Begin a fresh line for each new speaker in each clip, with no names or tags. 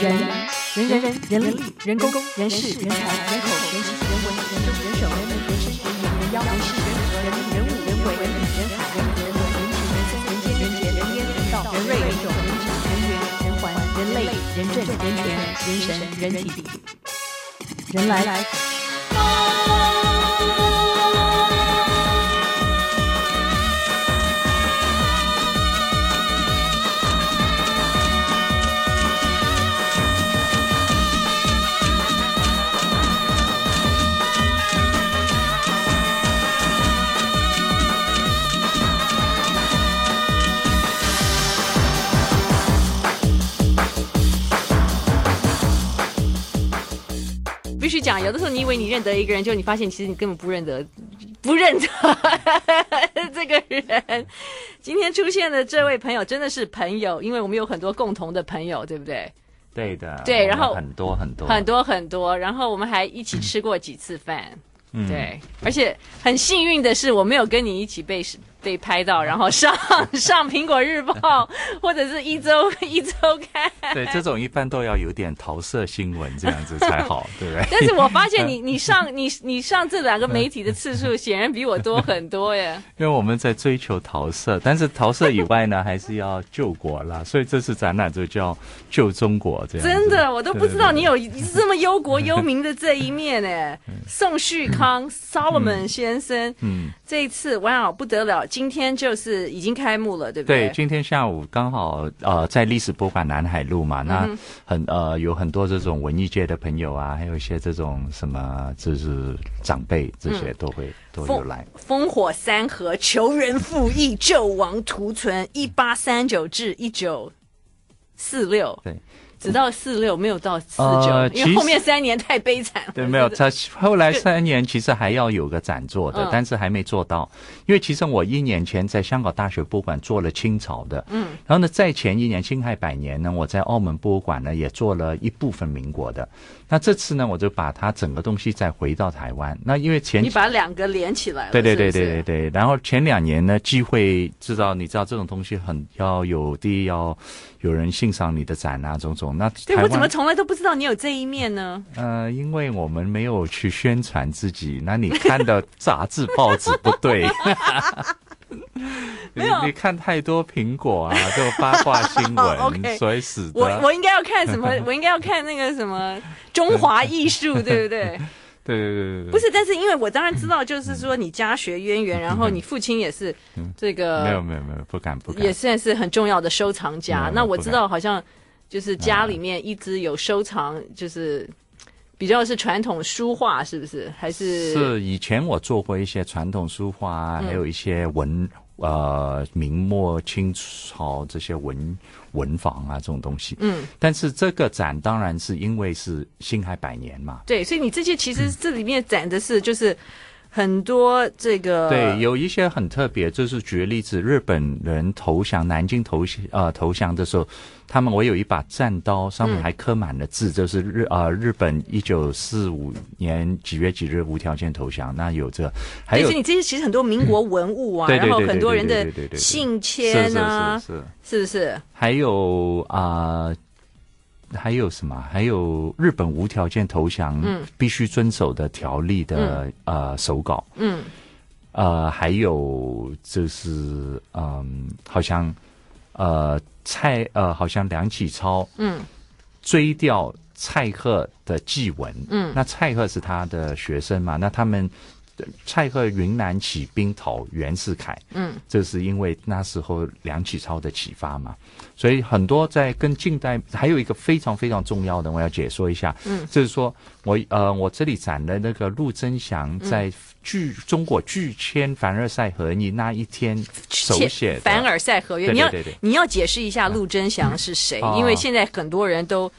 人人人人人力人工人事人才人口人情人文人政人手人民人事人言人妖人事人和人人物人为人理人海人人文人情人生人间人杰人烟人道人瑞人种人质人缘人环人类人政人权人神人体。人来
必须讲，有的时候你以为你认得一个人，就你发现其实你根本不认得，不认得 这个人。今天出现的这位朋友真的是朋友，因为我们有很多共同的朋友，对不对？
对的。
对，然后
很多很多
很多很多，然后我们还一起吃过几次饭。
嗯，
对，而且很幸运的是，我没有跟你一起被被拍到，然后上 上苹果日报 或者是一周一周刊。
对，这种一般都要有点桃色新闻这样子才好，对不对？
但是我发现你你上你你上这两个媒体的次数显然比我多很多耶。
因为我们在追求桃色，但是桃色以外呢，还是要救国啦。所以这次展览就叫救中国这样。
真的，我都不知道你有这么忧国忧民的这一面呢。宋旭康 Solomon 先生，嗯，这一次哇不得了。今天就是已经开幕了，对不对？
对，今天下午刚好呃在历史博物馆南海路嘛，那很呃有很多这种文艺界的朋友啊，还有一些这种什么就是长辈这些都会、嗯、都有来。
烽火三河，求仁复义，救亡图存，一八三九至一九四六。对。直到四六没有到四九、呃，因为后面三年太悲惨了。
对，没有 他后来三年其实还要有个展做的，但是还没做到。因为其实我一年前在香港大学博物馆做了清朝的，嗯，然后呢，在前一年辛亥百年呢，我在澳门博物馆呢也做了一部分民国的。那这次呢，我就把它整个东西再回到台湾。那因为前
你把两个连起来了，
对对对对对对。然后前两年呢，机会知道你知道这种东西很要有第一要有人欣赏你的展啊，种种。那
对我怎么从来都不知道你有这一面呢？
呃，因为我们没有去宣传自己。那你看的 杂志报纸不对。
没有。
你，看太多苹果啊，这个八卦新闻，okay, 所以使得。
我我应该要看什么？我应该要看那个什么中华艺术，对不对？
对对对对，
不是，但是因为我当然知道，就是说你家学渊源，然后你父亲也是这个，
没有没有没有，不敢不敢，
也算是很重要的收藏家。那我知道，好像就是家里面一直有收藏，就是比较是传统书画，是不是？还是
是以前我做过一些传统书画，还有一些文。呃，明末清朝这些文文房啊，这种东西，嗯，但是这个展当然是因为是辛亥百年嘛，
对，所以你这些其实这里面展的是就是。很多这个
对，有一些很特别，就是举个例子，日本人投降南京投降呃投降的时候，他们我有一把战刀，上面还刻满了字，嗯、就是日啊、呃、日本一九四五年几月几日无条件投降，那有这个，还有你
这些其实很多民国文物啊，嗯、然后很多人的信签啊，是不是？
还有啊。呃还有什么？还有日本无条件投降，必须遵守的条例的、嗯、呃手稿。嗯，呃，还有就是嗯，好像呃蔡呃，好像梁启超嗯，追掉蔡鍔的祭文。嗯，那蔡鍔是他的学生嘛？那他们。蔡鍔云南起兵讨袁世凯，嗯，这是因为那时候梁启超的启发嘛，所以很多在跟近代还有一个非常非常重要的，我要解说一下，嗯，就是说我呃我这里展的那个陆贞祥在拒中国拒签凡尔赛合议那一天手写
凡尔赛合约，你要你要解释一下陆贞祥是谁，因为现在很多人都。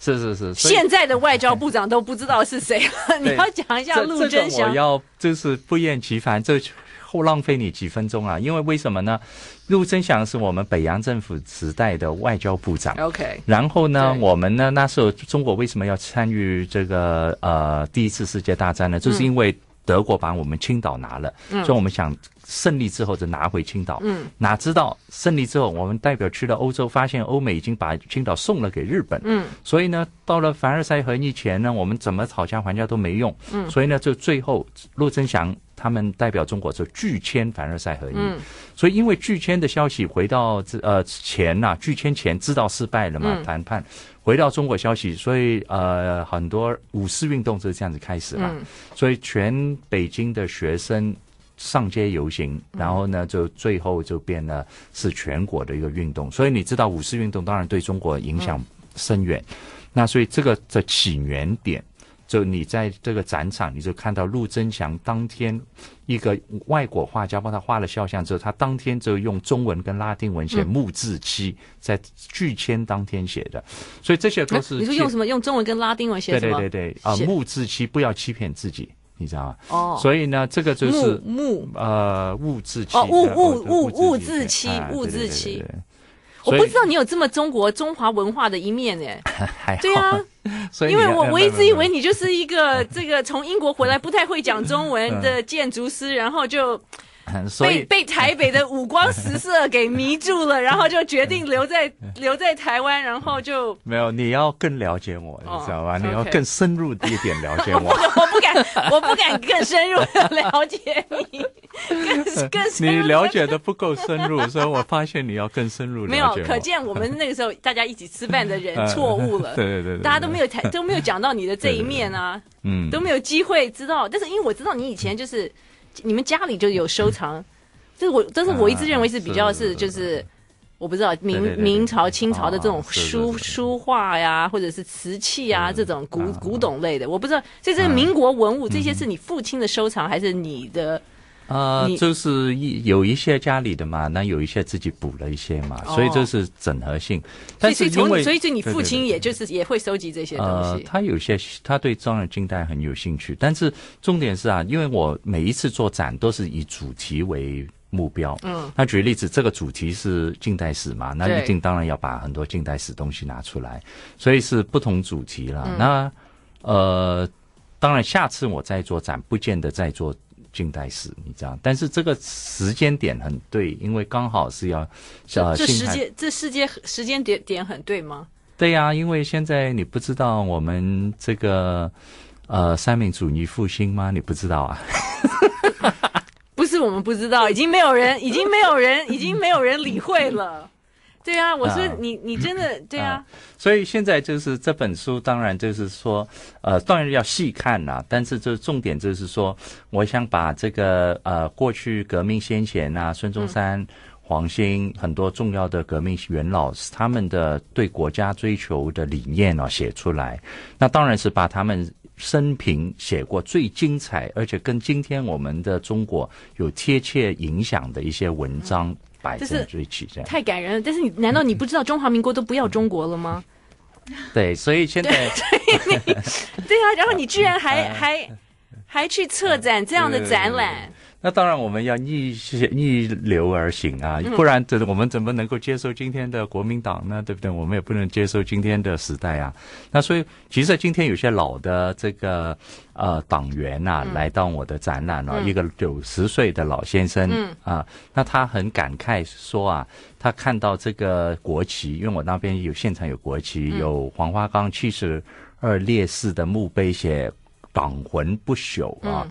是是是，
现在的外交部长都不知道是谁了。你要讲一下陆贞祥。
这、我要就是不厌其烦，这后浪费你几分钟啊！因为为什么呢？陆贞祥是我们北洋政府时代的外交部长。
OK。
然后呢，我们呢那时候中国为什么要参与这个呃第一次世界大战呢？就是因为德国把我们青岛拿了，嗯、所以我们想胜利之后就拿回青岛。嗯，哪知道胜利之后，我们代表去了欧洲，发现欧美已经把青岛送了给日本。嗯，所以呢，到了凡尔赛和议前呢，我们怎么讨价还价都没用。嗯，所以呢，就最后陆征祥他们代表中国就拒签凡尔赛和议。嗯，所以因为拒签的消息回到呃前呐、啊，拒签前知道失败了嘛，嗯、谈判。回到中国消息，所以呃，很多五四运动就是这样子开始了。嗯、所以全北京的学生上街游行，然后呢，就最后就变了是全国的一个运动。所以你知道五四运动当然对中国影响深远。嗯、那所以这个的起源点。就你在这个展场，你就看到陆征祥当天一个外国画家帮他画了肖像之后，他当天就用中文跟拉丁文写木字漆，在拒签当天写的，所以这些都是、啊、
你说用什么？用中文跟拉丁文写什么？
对对对对啊，木字漆不要欺骗自己，你知道吗？哦，所以呢，这个就是
木
呃物质期
哦物物物物质期物质期。我不知道你有这么中国中华文化的一面哎，对啊，
所以
因为我我一直以为你就是一个这个从英国回来不太会讲中文的 建筑师，然后就。被被台北的五光十色给迷住了，然后就决定留在留在台湾，然后就
没有。你要更了解我，你知道吧？你要更深入一点了解我。
我不敢，我不敢更深入的了解你，更 更深入。
你了解的不够深入，所以我发现你要更深入了解。
没有，可见我们那个时候大家一起吃饭的人错误了。
对对对，
大家都没有谈，都没有讲到你的这一面啊，嗯，都没有机会知道。但是因为我知道你以前就是。你们家里就有收藏，这是我，但是我一直认为是比较是就是，我不知道明明朝清朝的这种书书画呀，或者是瓷器啊这种古古董类的，我不知道，所以这个民国文物这些是你父亲的收藏还是你的？
呃，就是一有一些家里的嘛，那有一些自己补了一些嘛，所以这是整合性。但是因为
所以，所以你父亲也就是也会收集这些东西。
呃，他有些他对中日近代很有兴趣，但是重点是啊，因为我每一次做展都是以主题为目标。嗯，那举例子，这个主题是近代史嘛，那一定当然要把很多近代史东西拿出来，所以是不同主题了。那呃，当然下次我再做展，不见得再做。近代史，你知道，但是这个时间点很对，因为刚好是要，
这时间这世界时间点点很对吗？
对呀、啊，因为现在你不知道我们这个呃三民主义复兴吗？你不知道啊？
不是我们不知道，已经没有人，已经没有人，已经没有人理会了。对啊，我说你，你真的 对啊。
所以现在就是这本书，当然就是说，呃，当然要细看啦。但是这重点就是说，我想把这个呃过去革命先贤啊，孙中山、黄兴很多重要的革命元老，他们的对国家追求的理念啊写出来。那当然是把他们生平写过最精彩，而且跟今天我们的中国有贴切影响的一些文章。这是
太感人了，但是你难道你不知道中华民国都不要中国了吗？
对，所以现在
对，对啊，然后你居然还 还还去策展这样的展览。
那当然，我们要逆逆流而行啊，不然这我们怎么能够接受今天的国民党呢？对不对？我们也不能接受今天的时代啊。那所以，其实今天有些老的这个呃党员呐、啊，来到我的展览了、啊，嗯、一个九十岁的老先生，嗯啊，那他很感慨说啊，他看到这个国旗，因为我那边有现场有国旗，嗯、有黄花岗七十二烈士的墓碑，写党魂不朽啊。嗯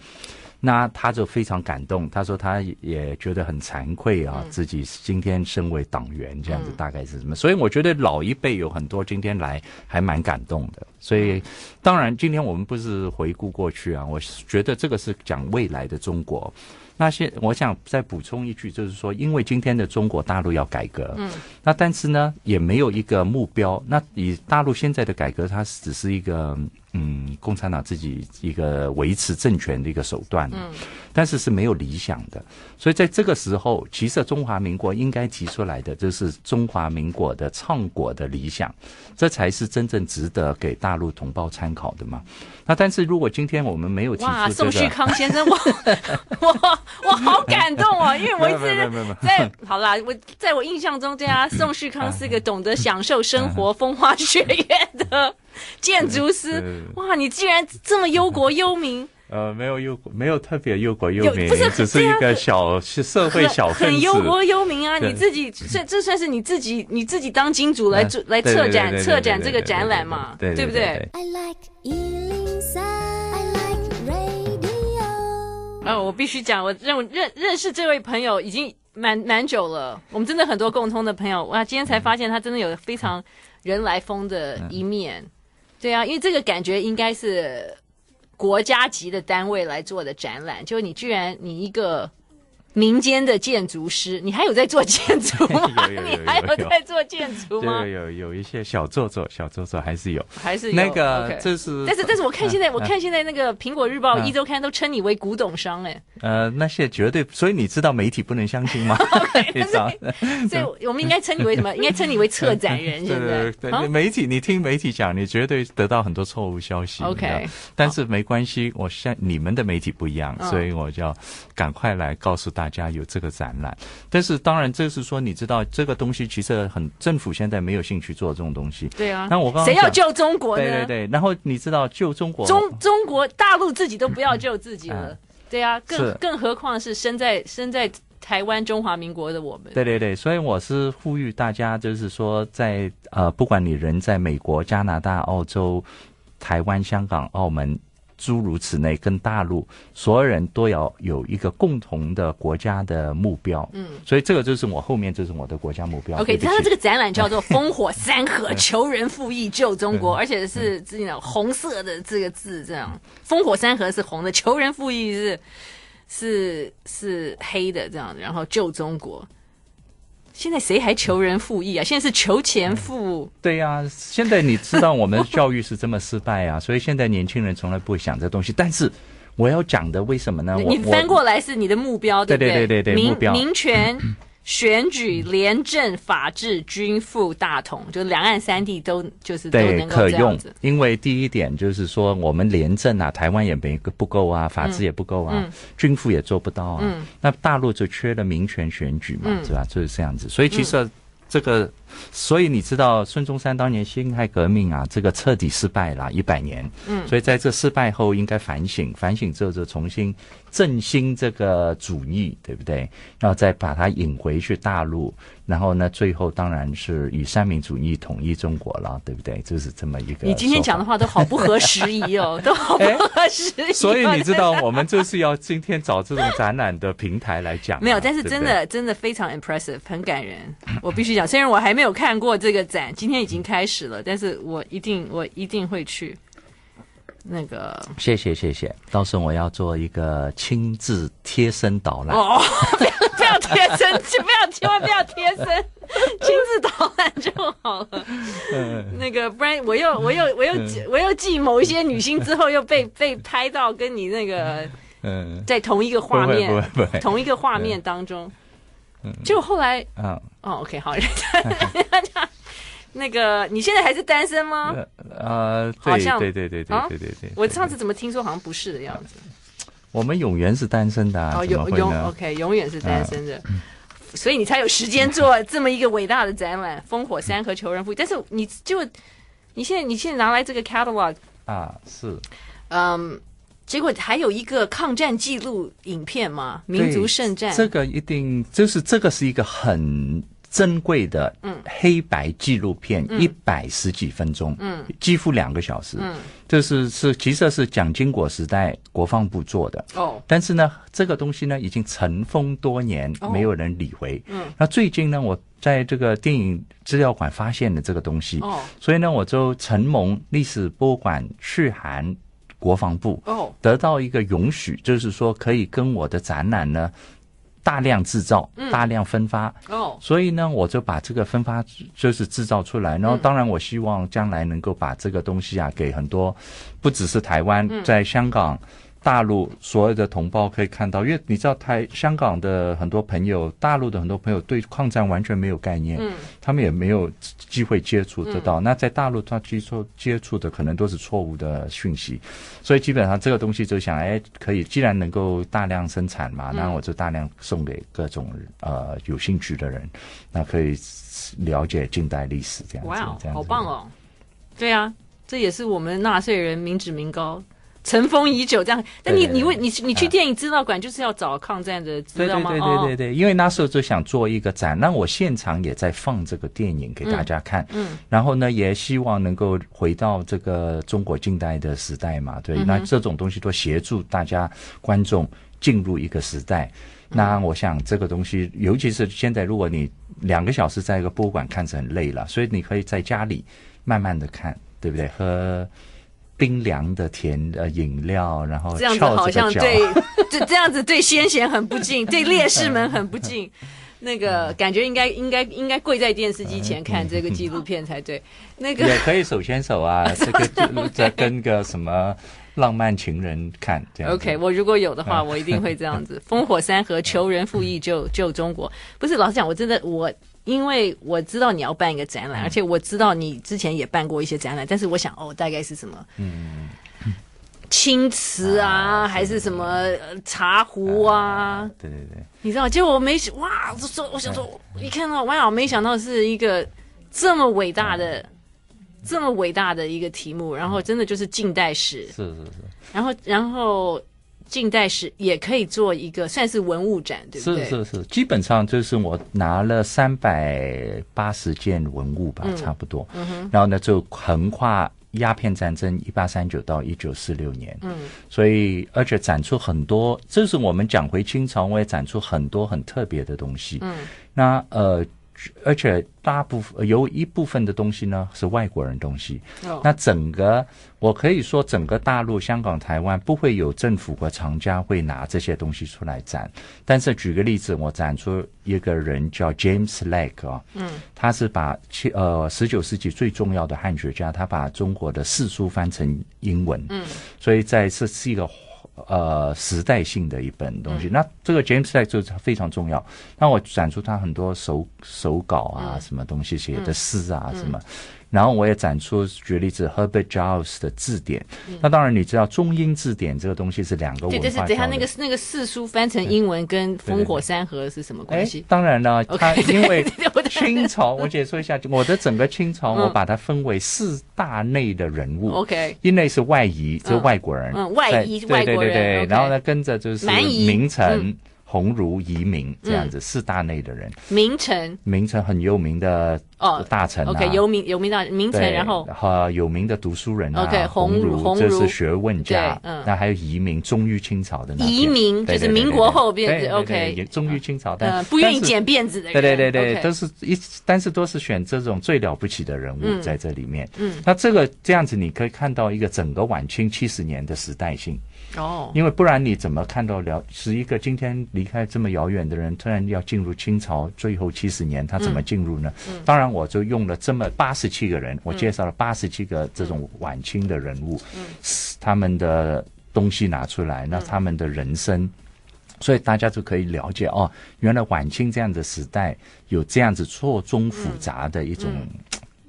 那他就非常感动，他说他也觉得很惭愧啊，自己今天身为党员这样子，大概是什么？所以我觉得老一辈有很多今天来还蛮感动的。所以当然今天我们不是回顾过去啊，我觉得这个是讲未来的中国。那些我想再补充一句，就是说，因为今天的中国大陆要改革，嗯，那但是呢也没有一个目标。那以大陆现在的改革，它只是一个。嗯，共产党自己一个维持政权的一个手段，嗯，但是是没有理想的，所以在这个时候，其实中华民国应该提出来的就是中华民国的倡国的理想，这才是真正值得给大陆同胞参考的嘛。那但是如果今天我们没有提出、这个，哇，
宋旭康先生，我我我好感动哦，因为我一直在 好啦，我在我印象中，对啊，宋旭康是个懂得享受生活、风花雪月的。建筑师，哇！你竟然这么忧国忧民，
呃，没有忧国，没有特别忧国忧民，
不是
只是一个小是社会小分子，
很忧国忧民啊！你自己这这算是你自己你自己当金主来做来策展策展这个展览嘛？对不对？啊，我必须讲，我认认认识这位朋友已经蛮蛮久了，我们真的很多共通的朋友哇！今天才发现他真的有非常人来疯的一面，嗯、对啊，因为这个感觉应该是国家级的单位来做的展览，就你居然你一个。民间的建筑师，你还有在做建筑吗？
有有有有还有
在做建筑吗？
有有有一些小做作，小做作还是有，
还是有
那
个
这是。
但是但是我看现在，我看现在那个苹果日报、一周刊都称你为古董商哎。
呃，那些绝对，所以你知道媒体不能相信吗？
所以我们应该称你为什么？应该称你为策展人。现在
对对，媒体你听媒体讲，你绝对得到很多错误消息。
OK，
但是没关系，我像你们的媒体不一样，所以我就要赶快来告诉大家有这个展览，但是当然，这是说你知道这个东西其实很政府现在没有兴趣做这种东西。
对啊，
那我刚
谁要救中国呢？
对对对，然后你知道救中国，
中中国大陆自己都不要救自己了。
嗯、
对啊，更更何况是身在身在台湾中华民国的我们。
对对对，所以我是呼吁大家，就是说在呃，不管你人在美国、加拿大、澳洲、台湾、香港、澳门。诸如此类，跟大陆所有人都要有一个共同的国家的目标。嗯，所以这个就是我后面就是我的国家目标。
OK，它的这个展览叫做“烽火三河，求人复义救中国”，而且是这种红色的这个字，这样“烽火三河”是红的，“求人复义”是是是黑的，这样，然后救中国。现在谁还求人复义啊？现在是求钱复、嗯。对呀、啊，
现在你知道我们的教育是这么失败啊，所以现在年轻人从来不会想这东西。但是我要讲的为什么呢？
你翻过来是你的目标，对不对？
对对对对，
民民权。选举、廉政、法治、均富、大同，就两岸三地都就是都能够这样子。可用。
因为第一点就是说，我们廉政啊，台湾也没不够啊，法治也不够啊，嗯、均富也做不到啊。嗯、那大陆就缺了民权选举嘛，嗯、是吧？就是这样子。所以其实这个，嗯、所以你知道孙中山当年辛亥革命啊，这个彻底失败了一百年。嗯。所以在这失败后，应该反省，反省之后就重新。振兴这个主义，对不对？然后再把它引回去大陆，然后呢，最后当然是以三民主义统一中国了，对不对？就是这么一个。
你今天讲的话都好不合时宜哦，都好不合时宜。
所以你知道，我们就是要今天找这种展览的平台来讲。
没有，但是真的真的非常 impressive，很感人。我必须讲，虽然我还没有看过这个展，今天已经开始了，但是我一定我一定会去。那个，
谢谢谢谢，到时候我要做一个亲自贴身导览。
哦，不要不要贴身，不要千万不要贴身，亲自导览就好了。嗯，那个不然我又我又我又我又记某一些女星之后又被被拍到跟你那个嗯在同一个画面同一个画面当中，嗯，结果后来嗯哦 OK 好。那个，你现在还是单身吗？
呃，
好像
对对对对对对对。
我上次怎么听说好像不是的样子？
我们永远是单身的。哦，
永永 OK，永远是单身的，所以你才有时间做这么一个伟大的展览《烽火山和求人复义》。但是你就你现在你现在拿来这个 catalog
啊，是，
嗯，结果还有一个抗战记录影片嘛，《民族圣战》。
这个一定就是这个是一个很。珍贵的黑白纪录片一百十几分钟，嗯，几乎两个小时，嗯，这是是其实是蒋经国时代国防部做的，哦，但是呢，这个东西呢已经尘封多年，没有人理会，嗯，那最近呢，我在这个电影资料馆发现了这个东西，哦，所以呢，我就承蒙历史博物馆去函国防部，哦，得到一个允许，就是说可以跟我的展览呢。大量制造，大量分发，嗯、哦，所以呢，我就把这个分发就是制造出来，然后当然我希望将来能够把这个东西啊给很多，不只是台湾，在香港。大陆所有的同胞可以看到，因为你知道台香港的很多朋友，大陆的很多朋友对抗战完全没有概念，嗯，他们也没有机会接触得到。嗯、那在大陆，他接触接触的可能都是错误的讯息，所以基本上这个东西就想，哎，可以，既然能够大量生产嘛，那我就大量送给各种呃有兴趣的人，那可以了解近代历史这样子。哇，
好棒哦！对啊，这也是我们纳税人民脂民膏。尘封已久这样。但你你问你你去电影资料馆就是要找抗战的资料吗？
对对对对对对，因为那时候就想做一个展，那我现场也在放这个电影给大家看，嗯，嗯。然后呢，也希望能够回到这个中国近代的时代嘛，对，嗯、那这种东西都协助大家观众进入一个时代。那我想这个东西，尤其是现在，如果你两个小时在一个博物馆看是很累了，所以你可以在家里慢慢的看，对不对？喝冰凉的甜呃饮料，然后
这样子好像对，这这样子对先贤很不敬，对烈士们很不敬。那个感觉应该应该应该跪在电视机前看这个纪录片才对。那个
也可以手牵手啊，这个再跟个什么。浪漫情人看这样
OK，我如果有的话，我一定会这样子。烽火三河，求仁复义，救救中国。不是，老实讲，我真的我，因为我知道你要办一个展览，而且我知道你之前也办过一些展览，但是我想哦，大概是什么？嗯，青瓷啊，还是什么茶壶啊？对对对，你知道？结果我没哇，我说我想说，一看到哇，没想到是一个这么伟大的。这么伟大的一个题目，然后真的就是近代史，是是是，然后然后近代史也可以做一个算是文物展，对不对？
是是是，基本上就是我拿了三百八十件文物吧，嗯、差不多。嗯，然后呢，就横跨鸦片战争一八三九到一九四六年。嗯，所以而且展出很多，这是我们讲回清朝，我也展出很多很特别的东西。嗯，那呃。而且大部分有一部分的东西呢是外国人东西。Oh. 那整个我可以说，整个大陆、香港、台湾不会有政府和厂家会拿这些东西出来展。但是举个例子，我展出一个人叫 James 啊，嗯，他是把七呃十九世纪最重要的汉学家，他把中国的四书翻成英文，嗯，所以在这是一个。呃，时代性的一本东西，嗯、那这个 James Legge 就非常重要。那我展出他很多手手稿啊，嗯、什么东西写的诗啊，嗯、什么。然后我也展出，举例子 Herbert Giles 的字典。嗯、那当然你知道中英字典这个东西是两个文化。对，就是等下那个
那个四书翻成英文跟烽火山河是什么关系？
当然了，它因为 清朝，我解说一下，我的整个清朝我把它分为四大类的人物。OK，一类是外夷，就是外国人。嗯，
外夷外国人。对对对，
然后呢，跟着就是名臣。鸿儒、移民这样子四大类的人，
名臣，
名臣很有名的哦，大臣
，OK，有名有名大名臣，然后。
和有名的读书人，OK，鸿儒，这是学问家，嗯，那还有移民，忠于清朝的那
移民，就是民国后变，OK，
忠于清朝，但
不愿意剪辫子的人，
对对对对，都是一，但是都是选这种最了不起的人物在这里面，嗯，那这个这样子你可以看到一个整个晚清七十年的时代性。哦，因为不然你怎么看到了是一个今天离开这么遥远的人，突然要进入清朝最后七十年，他怎么进入呢？嗯。嗯、当然，我就用了这么八十七个人，我介绍了八十七个这种晚清的人物，嗯，他们的东西拿出来，那他们的人生，嗯、所以大家就可以了解哦，原来晚清这样的时代有这样子错综复杂的一种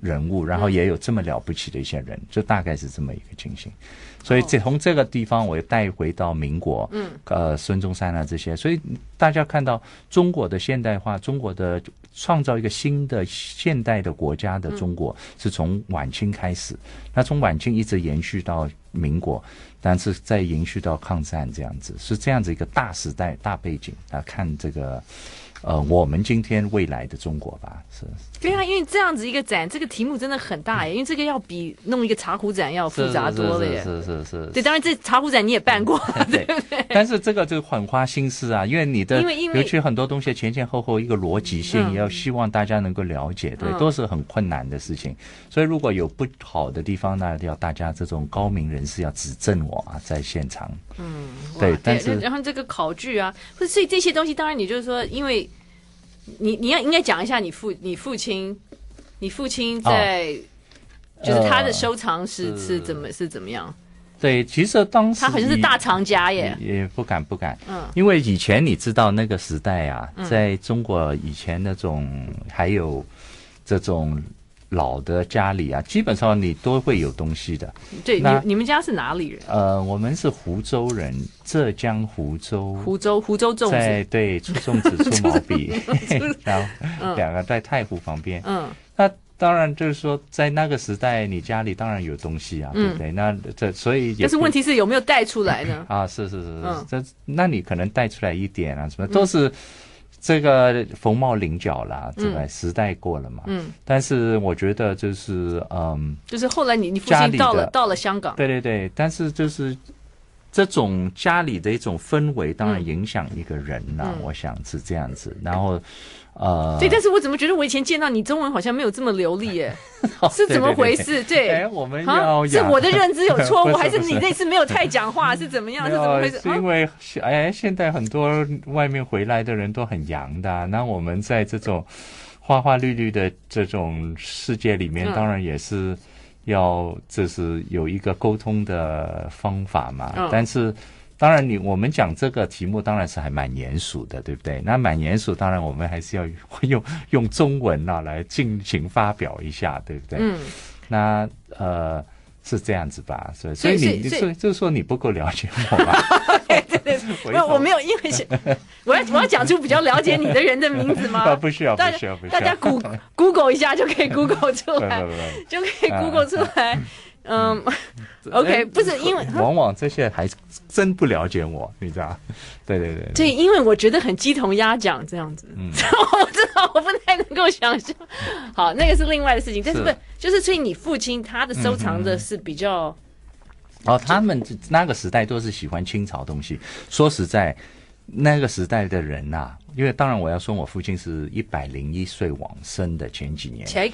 人物，嗯嗯、然后也有这么了不起的一些人，就大概是这么一个情形。所以这从这个地方，我又带回到民国，嗯，呃，孙中山啊这些，所以大家看到中国的现代化，中国的创造一个新的现代的国家的中国，是从晚清开始，那从晚清一直延续到民国，但是再延续到抗战这样子，是这样子一个大时代大背景啊看这个。呃，我们今天未来的中国吧，是。
对啊，因为这样子一个展，这个题目真的很大耶，因为这个要比弄一个茶壶展要复杂多了耶。
是是是。
对，当然这茶壶展你也办过，嗯、对不对？
但是这个就很花心思啊，因为你的，因为因为尤其很多东西前前后后一个逻辑性，也要希望大家能够了解，对，嗯、都是很困难的事情。所以如果有不好的地方呢，要大家这种高明人士要指正我啊，在现场。嗯，对，但是
然后这个考据啊，不是，所以这些东西，当然你就是说，因为。你你要应该讲一下你父你父亲，你父亲在，哦、就是他的收藏是、呃、是怎么是怎么样？
对，其实当时
他好像是大藏家耶，
也不敢不敢，嗯，因为以前你知道那个时代啊，嗯、在中国以前那种还有这种。老的家里啊，基本上你都会有东西的。
对，你你们家是哪里人？
呃，我们是湖州人，浙江湖州。
湖州，湖州粽子。
对，出粽子，出毛笔，然后两个在太湖旁边。嗯。那当然就是说，在那个时代，你家里当然有东西啊，嗯、对不对？那这所以，
但是问题是有没有带出来呢？
啊，是是是是，嗯、这那你可能带出来一点啊，什么都是这个凤毛麟角啦，对吧？时代过了嘛。嗯。但是我觉得就是嗯，
就是后来你你父亲到了到了香港，
对对对，但是就是这种家里的一种氛围，当然影响一个人呐、啊，嗯、我想是这样子，然后。呃，
对，但是我怎么觉得我以前见到你中文好像没有这么流利耶？是怎么回事？对，
哎，我们要
是我的认知有错误，还是你那次没有太讲话？是怎么样？是怎么回事？
是因为哎，现在很多外面回来的人都很洋的，那我们在这种花花绿绿的这种世界里面，当然也是要就是有一个沟通的方法嘛，但是。当然，你我们讲这个题目当然是还蛮严肃的，对不对？那蛮严肃，当然我们还是要用用中文啊来进行发表一下，对不对？嗯。那呃是这样子吧？所以所以你所以就是说你不够了解我吧？
对对对，我我没有，因为是 我要我要讲出比较了解你的人的名字吗？
不需要，不需要，不需要。
大家 Google Google 一下就可以 Google 出来，就可以 Google 出来。嗯，OK，不是因为
往往这些还真不了解我，你知道？对对对，
对，因为我觉得很鸡同鸭讲这样子，嗯，我知道我不太能够想象。好，那个是另外的事情，但是不是。就是所以你父亲他的收藏的是比较
哦，他们那个时代都是喜欢清朝东西。说实在，那个时代的人呐，因为当然我要说，我父亲是一百零一岁往生的前几年，
才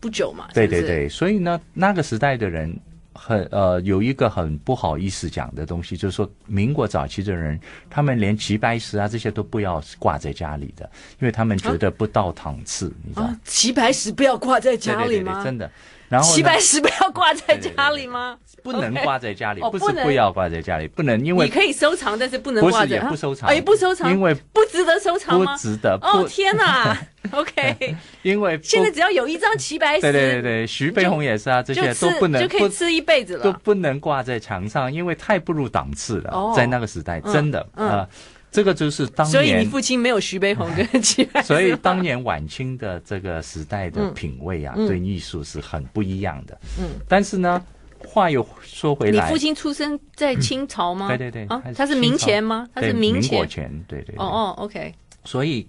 不久嘛，
对对对，所以呢，那个时代的人很呃有一个很不好意思讲的东西，就是说民国早期的人，他们连齐白石啊这些都不要挂在家里的，因为他们觉得不到档次，你知道？啊、
齐白石不要挂在家里吗？真的。然后齐白石不要挂在家里吗？
不能挂在家里，不是不要挂在家里，不能因为
你可以收藏，但是不能挂在，
不收藏，
哎，不收藏，
因为
不值得收藏吗？
不值得。
哦天哪，OK，
因为
现在只要有一张齐白石，
对对对对，徐悲鸿也是啊，这些都不能
就可以吃一辈子了，
都不能挂在墙上，因为太不入档次了，在那个时代真的啊。这个就是当年，
所以你父亲没有徐悲鸿跟齐白石。
所以当年晚清的这个时代的品味啊，对艺术是很不一样的。嗯，但是呢，话又说回来，
你父亲出生在清朝吗？
对对对，
他是明前吗？他是
民国前，对对。
哦哦，OK。
所以，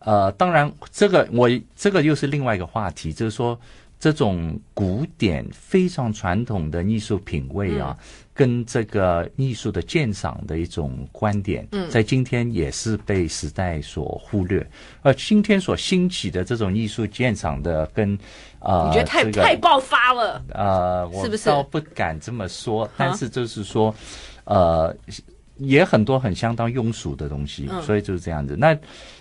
呃，当然，这个我这个又是另外一个话题，就是说。这种古典非常传统的艺术品味啊，嗯、跟这个艺术的鉴赏的一种观点，嗯、在今天也是被时代所忽略。而今天所兴起的这种艺术鉴赏的跟，跟呃，
你觉得太、这个、太爆发了？
呃，我倒不敢这么说，是是但是就是说，呃，也很多很相当庸俗的东西，嗯、所以就是这样子。那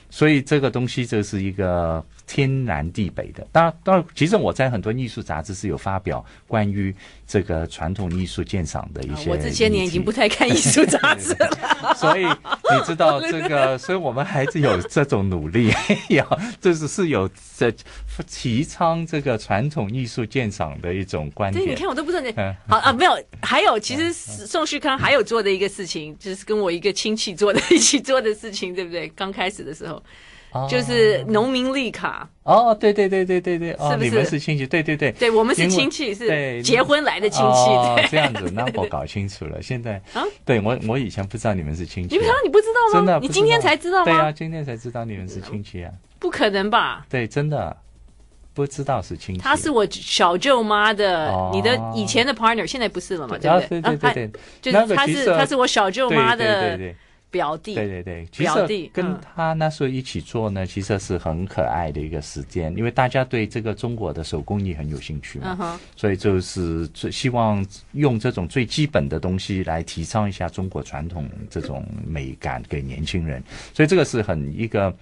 所以这个东西就是一个。天南地北的，当然，当然，其实我在很多艺术杂志是有发表关于这个传统艺术鉴赏的一些。
我这些年已经不太看艺术杂志了，
所以你知道这个，所以我们还是有这种努力，要这是是有在提倡这个传统艺术鉴赏的一种观点。对，
你看我都不知道你好啊，没有，还有，其实宋旭康还有做的一个事情，就是跟我一个亲戚做的一起做的事情，对不对？刚开始的时候。就是农民立卡
哦，对对对对对对，是不是？你们是亲戚？对对对，
对我们是亲戚，是结婚来的亲戚。
这样子，那我搞清楚了。现在啊，对我我以前不知道你们是亲戚，
你不知道？你不知道吗？真的，你今天才知道吗？
对啊，今天才知道你们是亲戚啊！
不可能吧？
对，真的不知道是亲戚。
他是我小舅妈的，你的以前的 partner，现在不是了嘛？对不对？
对对对，
就是他是他是我小舅妈的。表弟，
对对对，其实跟他那时候一起做呢，其实是很可爱的一个时间，因为大家对这个中国的手工艺很有兴趣嘛，所以就是最希望用这种最基本的东西来提倡一下中国传统这种美感给年轻人，所以这个是很一个。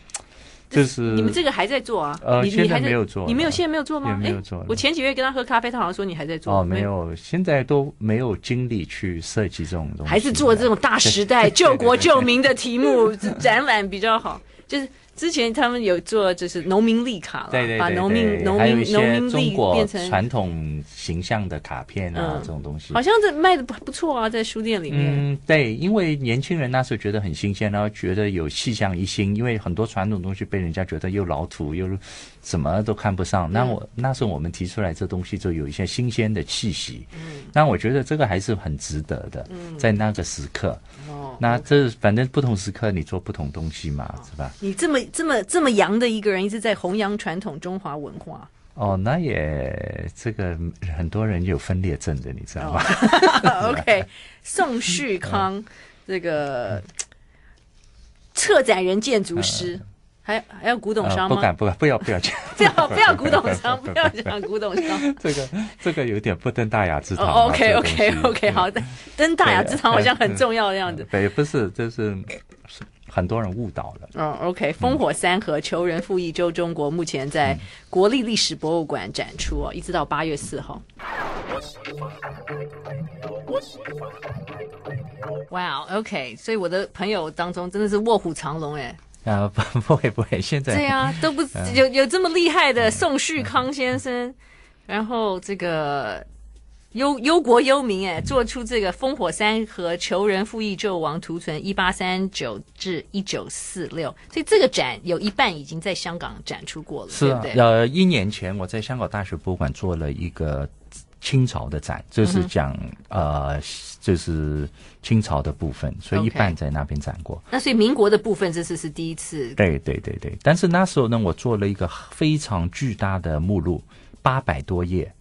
就是
你们这个还在做啊？
呃，现在没有做，
你没有现在没有做吗？
没有做。
我前几个月跟他喝咖啡，他好像说你还在做。
哦，没有，现在都没有精力去设计这种东西。
还是做这种大时代救国救民的题目展览比较好。就是之前他们有做就是农民历卡了，
对对对，
把农民农民农民历变成
传统形象的卡片啊，嗯、这种东西，
好像这卖的不不错啊，在书店里面。
嗯，对，因为年轻人那时候觉得很新鲜，然后觉得有气象一新，因为很多传统东西被人家觉得又老土又什么都看不上。那我、嗯、那时候我们提出来这东西，就有一些新鲜的气息。嗯，那我觉得这个还是很值得的，嗯、在那个时刻。哦，那这反正不同时刻你做不同东西嘛，哦、是吧？
你这么。这么这么洋的一个人，一直在弘扬传统中华文化。
哦，那也这个很多人有分裂症的，你知道吗？
哦、OK，宋旭康，这个策展人、建筑师，还还要古董商吗？
不敢，不敢，不要，不要讲，
不要，不要古董商，不要讲古董商。
这个这个有点不登大雅之堂。
OK，OK，OK，好的，登大雅之堂好像很重要的样子。
对，不是，就是。很多人误导了。
嗯，OK，烽火三河，求人复忆旧中国，目前在国立历史博物馆展出哦，一直到八月四号。哇，OK，所以我的朋友当中真的是卧虎藏龙哎。
啊，不 不会不会，现在
对啊，都不有有这么厉害的宋旭康先生，然后这个。忧忧国忧民，哎，做出这个烽火三和，求人复义纣王图存，一八三九至一九四六，所以这个展有一半已经在香港展出过了，
是啊，
对不对？
呃，一年前我在香港大学博物馆做了一个清朝的展，就是讲、嗯、呃，就是清朝的部分，所以一半在那边展过。
那所以民国的部分这次是第一次？
对对对对，但是那时候呢，我做了一个非常巨大的目录，八百多页。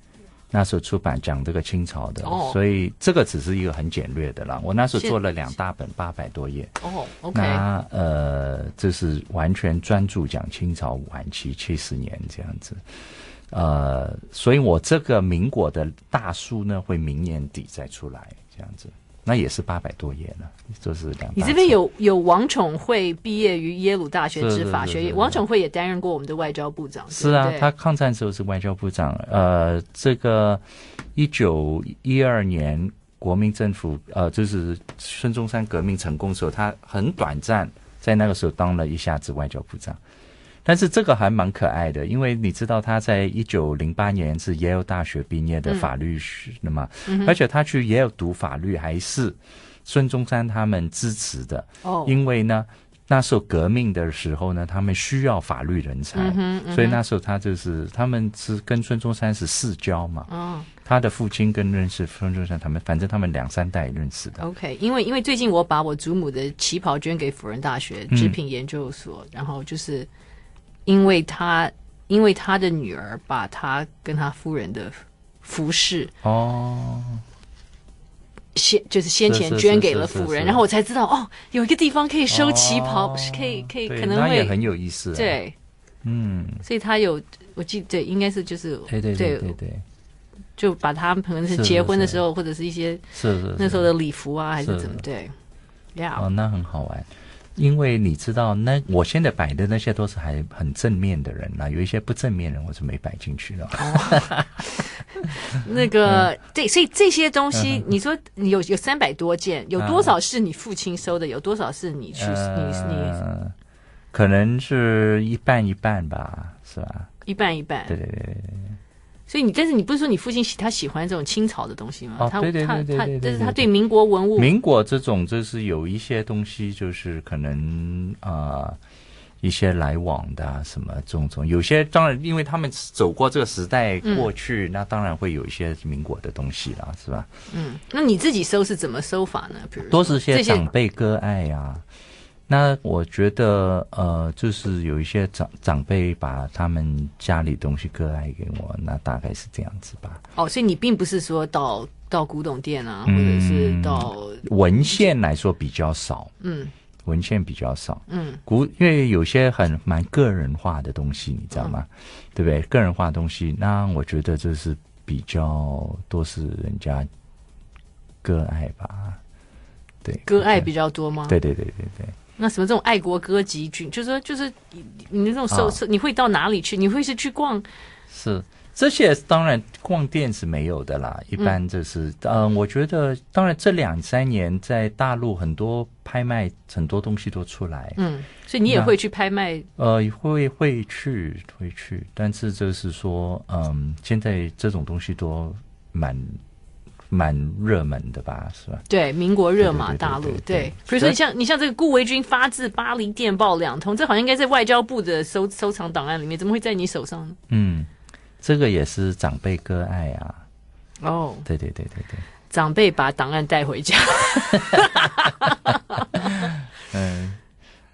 那时候出版讲这个清朝的，哦、所以这个只是一个很简略的啦。我那时候做了两大本，八百多页。
哦，OK。
那呃，这是完全专注讲清朝晚期七十年这样子。呃，所以我这个民国的大书呢，会明年底再出来这样子。那也是八百多页呢，就是两。
你这边有有王宠惠毕业于耶鲁大学之法学院，王宠惠也担任过我们的外交部长。
是啊，他抗战时候是外交部长。呃，这个一九一二年国民政府呃，就是孙中山革命成功的时候，他很短暂在那个时候当了一下子外交部长。但是这个还蛮可爱的，因为你知道他在一九零八年是耶鲁大学毕业的法律学的嘛，嗯、而且他去耶鲁读法律还是孙中山他们支持的。哦，因为呢那时候革命的时候呢，他们需要法律人才，嗯嗯、所以那时候他就是他们是跟孙中山是世交嘛。哦，他的父亲跟认识孙中山，他们反正他们两三代认识的。
OK，因为因为最近我把我祖母的旗袍捐给辅仁大学织品研究所，嗯、然后就是。因为他，因为他的女儿把他跟他夫人的服饰哦，先就是先前捐给了富人，然后我才知道哦，有一个地方可以收旗袍，是可以可以可能会
很有意思。
对，嗯，所以他有，我记得应该是就是
对对对对对，
就把他可能是结婚的时候或者是一些是是那时候的礼服啊还是怎么对，
哦，那很好玩。因为你知道，那我现在摆的那些都是还很正面的人啦，有一些不正面人我是没摆进去的。哦、
那个对，所以这些东西，你说有有三百多件，有多少是你父亲收的？有多少是你去、呃、你你？
可能是一半一半吧，是吧？
一半一半。
对对对。
所以你，但是你不是说你父亲喜他喜欢这种清朝的东西吗？
哦，对对对对对，
但是他对民国文物，
民国这种就是有一些东西，就是可能啊、呃、一些来往的、啊、什么种种，有些当然因为他们走过这个时代过去，嗯、那当然会有一些民国的东西啦，是吧？
嗯，那你自己收是怎么收法呢？比如
都是些长辈割爱呀、啊。那我觉得，呃，就是有一些长长辈把他们家里东西割爱给我，那大概是这样子吧。
哦，所以你并不是说到到古董店啊，或者是到、
嗯、文献来说比较少，嗯，文献比较少，嗯，古因为有些很蛮个人化的东西，你知道吗？嗯、对不对？个人化的东西，那我觉得这是比较多是人家割爱吧，对，
割爱比较多吗？
对对对对对。
那什么这种爱国歌集训，就是说，就是你那种收，哦、你会到哪里去？你会是去逛？
是这些当然逛店是没有的啦，一般就是，嗯、呃，我觉得当然这两三年在大陆很多拍卖很多东西都出来，
嗯，所以你也会去拍卖？
呃，会会去会去，但是就是说，嗯，现在这种东西都蛮蛮热门的吧，是吧？
对，民国热嘛，大陆对，对。比如说你像你像这个顾维钧发自巴黎电报两通，这好像应该在外交部的收收藏档案里面，怎么会在你手上呢？
嗯。这个也是长辈割爱啊！
哦、oh，
对对对对对，
长辈把档案带回家。
嗯，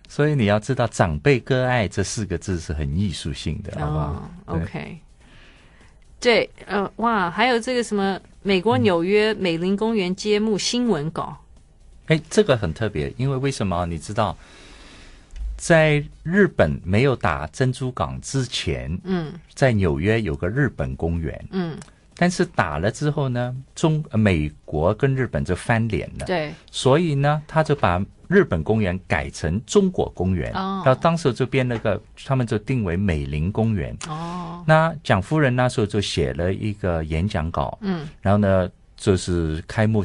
所以你要知道“长辈割爱”这四个字是很艺术性的，好不好
？OK。对，呃，哇，还有这个什么美国纽约美林公园揭幕新闻稿。
哎、嗯，这个很特别，因为为什么？你知道？在日本没有打珍珠港之前，嗯，在纽约有个日本公园，嗯，但是打了之后呢，中美国跟日本就翻脸了，
对，所
以呢，他就把日本公园改成中国公园，哦，然后当时就变了个，他们就定为美林公园，哦，那蒋夫人那时候就写了一个演讲稿，嗯，然后呢，就是开幕。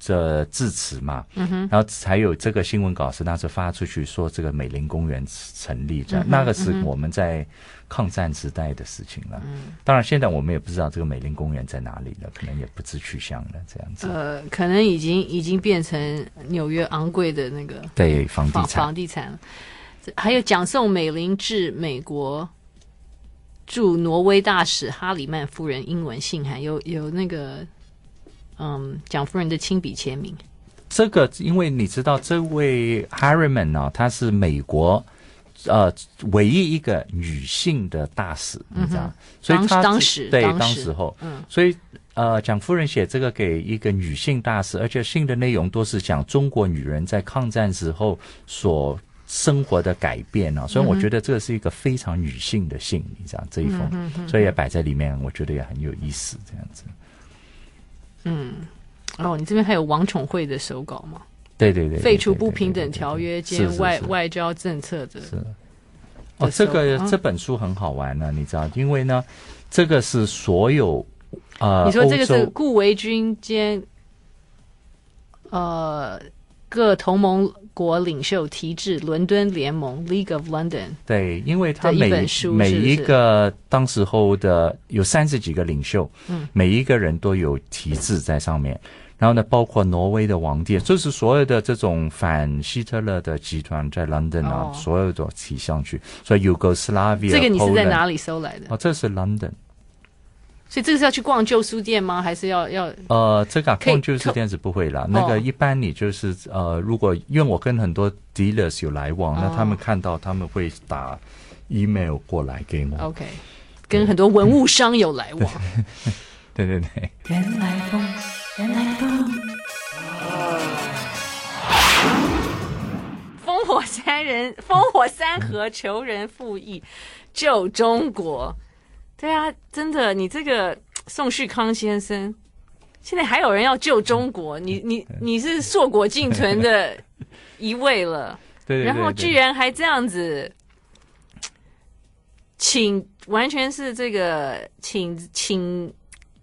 这致辞嘛，嗯，然后才有这个新闻稿是那时候发出去说这个美林公园成立这样，嗯，那个是我们在抗战时代的事情了。嗯，当然现在我们也不知道这个美林公园在哪里了，可能也不知去向了这样子。
呃，可能已经已经变成纽约昂贵的那个
对房地产
房地产了。还有蒋宋美龄致美国驻挪威大使哈里曼夫人英文信函，有有那个。嗯，蒋夫人的亲笔签名。
这个，因为你知道，这位 Harriman 呢，她是美国呃唯一一个女性的大使，嗯、你知道，所以她
当时
对当时。候，嗯，所以呃，蒋夫人写这个给一个女性大使，而且信的内容都是讲中国女人在抗战时候所生活的改变啊，所以我觉得这个是一个非常女性的信，你知道这一封，嗯、所以也摆在里面，我觉得也很有意思，这样子。
嗯，哦，你这边还有王宠惠的手稿吗？
对对对，
废除不平等条约兼外外交政策的。是。
哦，这个、啊、这本书很好玩呢、啊，你知道，因为呢，这个是所有呃，
你说这个是顾维钧兼呃各同盟。国领袖提至伦敦联盟 （League of London）。
对，因为他每每一个当时候的有三十几个领袖，嗯，每一个人都有题字在上面。然后呢，包括挪威的王帝，就是所有的这种反希特勒的集团在 London 啊，哦、所有的提上去。所以 Yugoslavia，
这个你是在哪里搜来的？
哦，这是 London。
所以这个是要去逛旧书店吗？还是要要？
呃，这个、啊、逛旧书店是不会啦。那个一般你就是呃，如果因为我跟很多 dealers 有来往，哦、那他们看到他们会打 email 过来给我。
OK，跟很多文物商有来往。
对 对对。原来风，原来风。
烽火三人，烽火三河，求人复义，救中国。对啊，真的，你这个宋旭康先生，现在还有人要救中国，你 你你是硕果仅存的 一位了，对，对，对，对，然后居然还这样子，请完全是这个请请，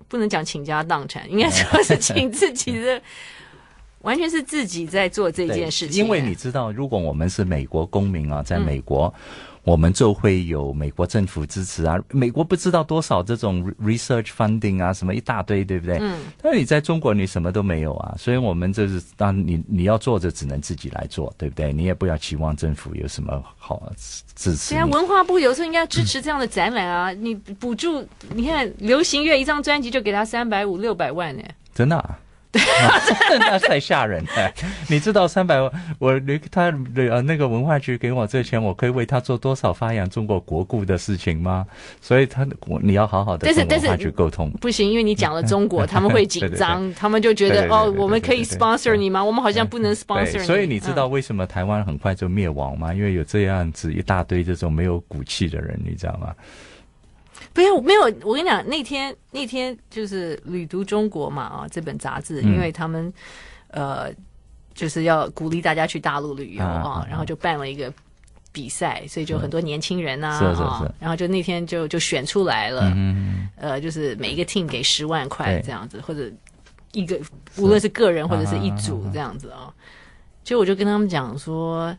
不能讲倾家荡产，应该说是请自己的，完全是自己在做这件事情。
因为你知道，如果我们是美国公民啊，在美国。嗯我们就会有美国政府支持啊，美国不知道多少这种 research funding 啊，什么一大堆，对不对？嗯。但是你在中国，你什么都没有啊，所以我们就是当你你要做，就只能自己来做，对不对？你也不要期望政府有什么好支持。对啊，
文化部有时候应该支持这样的展览啊，嗯、你补助，你看流行乐一张专辑就给他三百五六百万呢，
真的啊。那太吓人了！你知道三百万，我他呃那个文化局给我这钱，我可以为他做多少发扬中国国故的事情吗？所以他我你要好好的跟文化局沟通。
不行，因为你讲了中国，他们会紧张，对对对，他们就觉得对对对对对，哦，我们可以 sponsor 你吗？我们好像不能 sponsor 你。
所以你知道为什么台湾很快就灭亡吗？因为有这样子一大堆这种没有骨气的人，你知道吗？
没有没有，我跟你讲，那天那天就是《旅读中国》嘛啊，这本杂志，因为他们、嗯、呃就是要鼓励大家去大陆旅游啊，啊，然后就办了一个比赛，所以就很多年轻人啊，
是是是，
哦，然后就那天就就选出来了，
嗯，
呃，就是每一个 team 给十万块这样子，或者一个无论是个人或者是一组这样子啊，就我就跟他们讲说，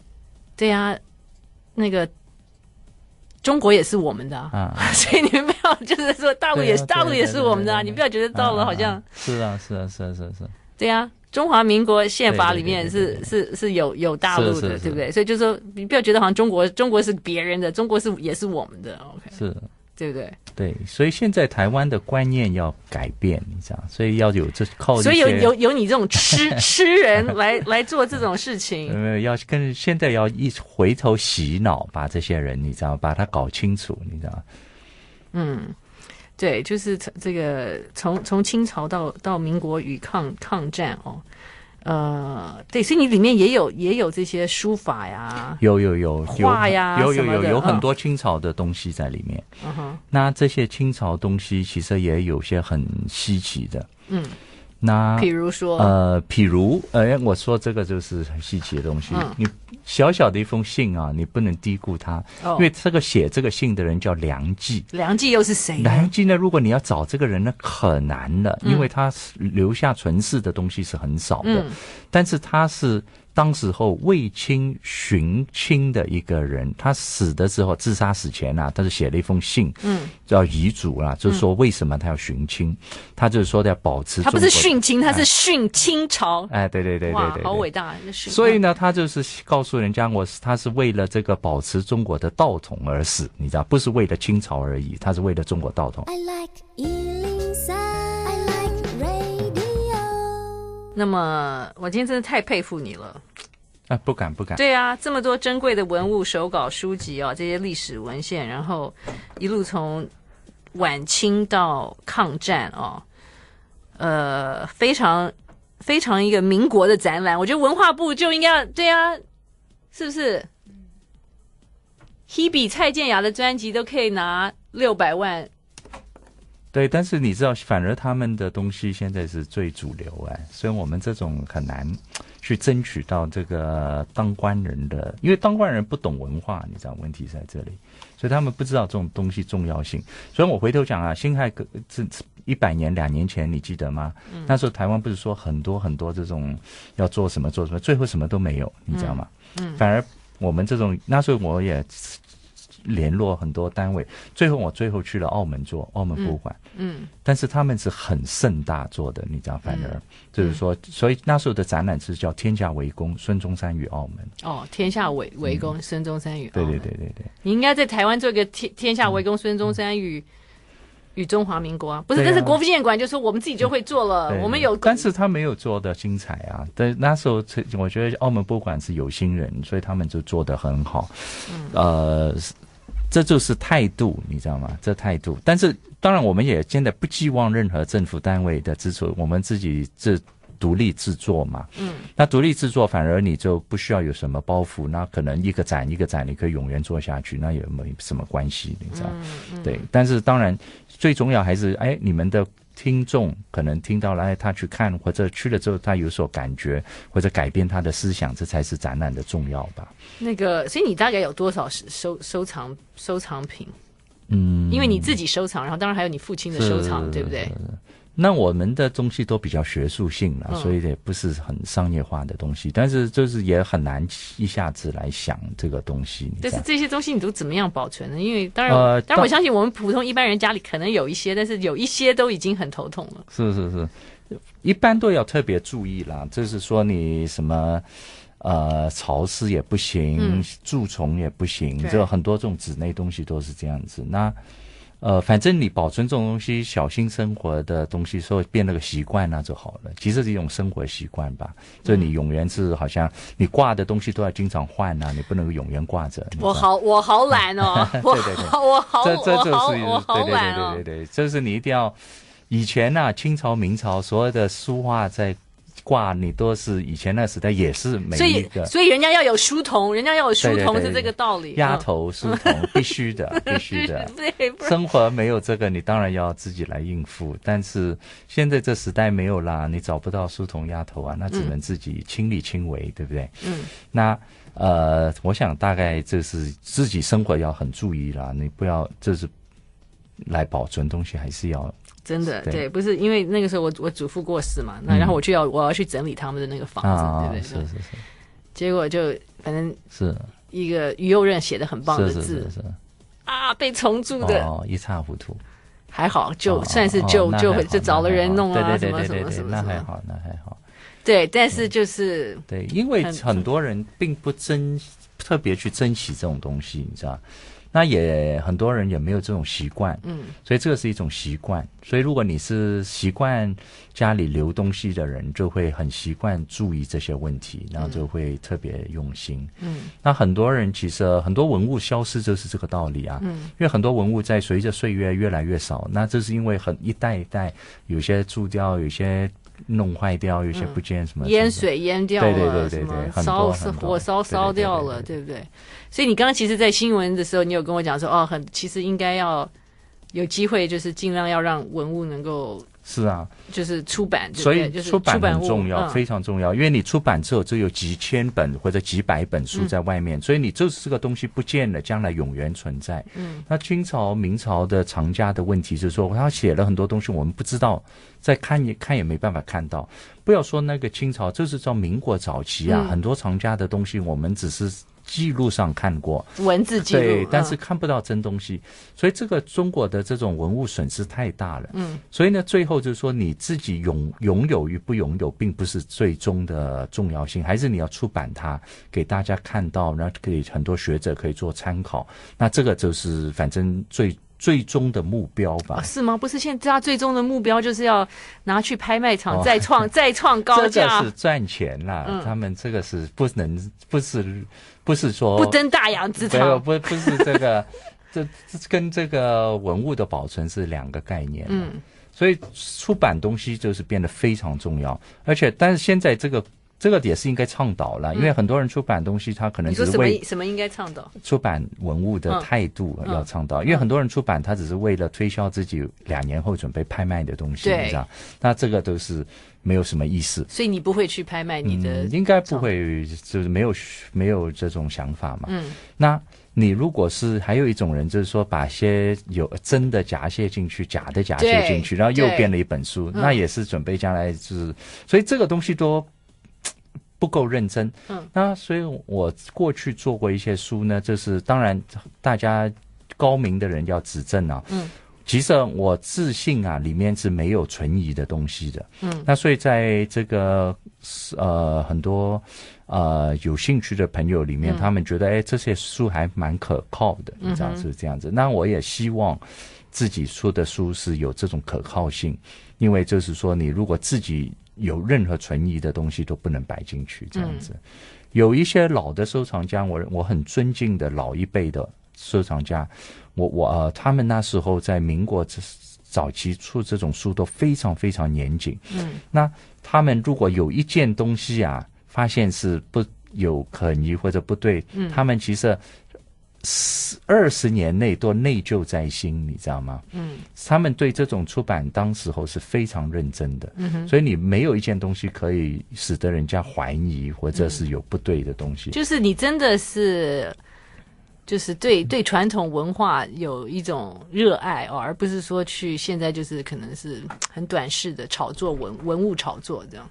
对啊，那个。中国也是我们的啊，所以你们不要就是说大陆也是大陆也是我们的啊，你不要觉得到了好像
是啊是啊是啊是是，
对啊，中华民国宪法里面是是是有有大陆的，对不对？所以就是说你不要觉得好像中国中国是别人的，中国是也是我们的，OK，
是，
对不对？
对，所以现在台湾的观念要改变，你知道，所以要有这靠，
所以有有有你这种吃 吃人来来做这种事情，
没有要跟现在要一回头洗脑，把这些人你知道，把他搞清楚，你知道。
嗯，对，就是这个从从清朝到到民国与抗抗战哦。呃，对，所以你里面也有也有这些书法呀，
有有有
画呀，
有有有有很多清朝的东西在里面。嗯哼，那这些清朝东西其实也有些很稀奇的。嗯。那
比如说，
呃，譬如，呃，我说这个就是很稀奇的东西。嗯、你小小的一封信啊，你不能低估它，哦、因为这个写这个信的人叫梁冀。
梁冀又是谁？
梁冀呢？如果你要找这个人呢，可难了，因为他留下存世的东西是很少的。嗯、但是他是。当时候卫青寻亲的一个人，他死的时候自杀死前啊，他是写了一封信，嗯，叫遗嘱啊，就是说为什么他要寻亲，嗯、他就是说要保持。
他不是殉亲，他是殉清朝。
哎，对对对对对，对，
好伟大！
所以呢，他就是告诉人家，我是他是为了这个保持中国的道统而死，你知道，不是为了清朝而已，他是为了中国道统。I like
那么，我今天真的太佩服你了。
啊，不敢不敢。
对啊，这么多珍贵的文物、手稿、书籍啊，这些历史文献，然后一路从晚清到抗战哦，呃，非常非常一个民国的展览，我觉得文化部就应该对啊，是不是？Hebe 蔡健雅的专辑都可以拿六百万。
对，但是你知道，反而他们的东西现在是最主流哎，所以我们这种很难去争取到这个当官人的，因为当官人不懂文化，你知道问题在这里，所以他们不知道这种东西重要性。所以我回头讲啊，辛亥革这一百年两年前，你记得吗？嗯、那时候台湾不是说很多很多这种要做什么做什么，最后什么都没有，你知道吗？嗯，嗯反而我们这种那时候我也。联络很多单位，最后我最后去了澳门做澳门博物馆，嗯，嗯，但是他们是很盛大做的，你知道，反而、嗯、就是说，所以那时候的展览是叫《天下为公：孙中山与澳门》。哦，《
天下为为公：孙中山与澳门》。
对对对对对，
你应该在台湾做一个天《天天下为公：孙中山与与中华民国》啊，不是，但是国父纪念馆就是我们自己就会做了，我们有，
但是他没有做的精彩啊。但那时候，我觉得澳门博物馆是有心人，所以他们就做的很好，嗯、呃。这就是态度，你知道吗？这态度，但是当然，我们也现在不寄望任何政府单位的支持，我们自己自独立制作嘛。嗯，那独立制作反而你就不需要有什么包袱，那可能一个展一个展，你可以永远做下去，那也没什么关系，你知道？嗯嗯、对，但是当然最重要还是哎，你们的。听众可能听到了，哎，他去看或者去了之后，他有所感觉或者改变他的思想，这才是展览的重要吧。
那个，所以你大概有多少收收藏收藏品？嗯，因为你自己收藏，然后当然还有你父亲的收藏，对不对？
那我们的东西都比较学术性了，嗯、所以也不是很商业化的东西。但是就是也很难一下子来想这个东西。
但是这些东西你都怎么样保存呢？因为当然，呃、当然我相信我们普通一般人家里可能有一些，但是有一些都已经很头痛了。
是是是，一般都要特别注意啦。就是说你什么呃潮湿也不行，蛀虫、嗯、也不行，就很多这种纸类东西都是这样子。那呃，反正你保存这种东西，小心生活的东西，说变了个习惯那就好了。其实是一种生活习惯吧，就你永远是好像你挂的东西都要经常换啊，你不能永远挂着。
我好，我好懒哦。对 对对，我好，
这这就是
我好懒
哦。对对对对对，这是你一定要。以前呐、啊，清朝、明朝所有的书画在挂，你都是以前那时代也是每一个，
所以所以人家要有书童，人家要有书童是这个道理。
丫头书童 必须的，必须的。
对，
生活没有这个，你当然要自己来应付。但是现在这时代没有啦，你找不到书童丫头啊，那只能自己亲力亲为，对不对？嗯。那呃，我想大概这是自己生活要很注意啦，你不要这是来保存东西，还是要。
真的对，对，不是因为那个时候我我祖父过世嘛，那然后我就要、嗯、我要去整理他们的那个房子，啊、对不对？是是是。结果就反正是一个于右任写的很棒的字，是是是是啊，被虫蛀的
哦，一塌糊涂。
还好，就算是就就，就找了人弄啊，什么什么什么，
那还好，那还好。
对，但是就是
对，因为很多人并不珍特别去珍惜这种东西，你知道。那也很多人也没有这种习惯，嗯，所以这个是一种习惯。所以如果你是习惯家里留东西的人，就会很习惯注意这些问题，然后就会特别用心。嗯，那很多人其实很多文物消失就是这个道理啊，嗯，因为很多文物在随着岁月越来越少，那这是因为很一代一代有些蛀掉，有些。弄坏掉，有些不见什么，
嗯、淹水淹掉了，
对对对对对，
烧是火烧烧掉了，对不对？所以你刚刚其实，在新闻的时候，你有跟我讲说，哦，很其实应该要有机会，就是尽量要让文物能够。
是啊，
就是出版，
所以出版很重要，非常重要。因为你出版之后，就有几千本或者几百本书在外面，所以你就是这个东西不见了，将来永远存在。嗯，那清朝、明朝的藏家的问题就是说，他写了很多东西，我们不知道，再看也看也没办法看到。不要说那个清朝，就是叫民国早期啊，很多藏家的东西，我们只是。记录上看过
文字记录，
对，但是看不到真东西，嗯，所以这个中国的这种文物损失太大了。嗯，所以呢，最后就是说你自己拥拥有与不拥有，并不是最终的重要性，还是你要出版它给大家看到，然后给很多学者可以做参考。那这个就是反正最。最终的目标吧？
是吗？不是，现在他最终的目标就是要拿去拍卖场再创、哦、再创高价。
这个是赚钱啦、嗯，他们这个是不能，不是，不是说
不登大雅之堂。
不，不是这个，这跟这个文物的保存是两个概念。嗯，所以出版东西就是变得非常重要，而且但是现在这个。这个也是应该倡导了，因为很多人出版东西，他可能只是为
什么什么应该倡导
出版文物的态度要倡导，因为很多人出版他只是为了推销自己两年后准备拍卖的东西，你知道？那这个都是没有什么意思。
所以你不会去拍卖你的？
应该不会，就是没有没有这种想法嘛。嗯。那你如果是还有一种人，就是说把些有真的假写进去，假的假写进去，然后又变了一本书，那也是准备将来就是，所以这个东西都。不够认真，嗯，那所以我过去做过一些书呢，就是当然大家高明的人要指正啊，嗯，其实我自信啊，里面是没有存疑的东西的，嗯，那所以在这个呃很多呃有兴趣的朋友里面，嗯、他们觉得哎这些书还蛮可靠的，你知道是这样子，嗯，那我也希望自己出的书是有这种可靠性，因为就是说你如果自己。有任何存疑的东西都不能摆进去，这样子。有一些老的收藏家，我我很尊敬的老一辈的收藏家，我我呃，他们那时候在民国早期出这种书都非常非常严谨。嗯，那他们如果有一件东西啊，发现是不有可疑或者不对，嗯，他们其实。十二十年内都内疚在心，你知道吗？嗯，他们对这种出版当时候是非常认真的。嗯，所以你没有一件东西可以使得人家怀疑或者是有不对的东西。嗯，
就是你真的是，就是对对传统文化有一种热爱哦，而不是说去现在就是可能是很短视的炒作文文物炒作这样。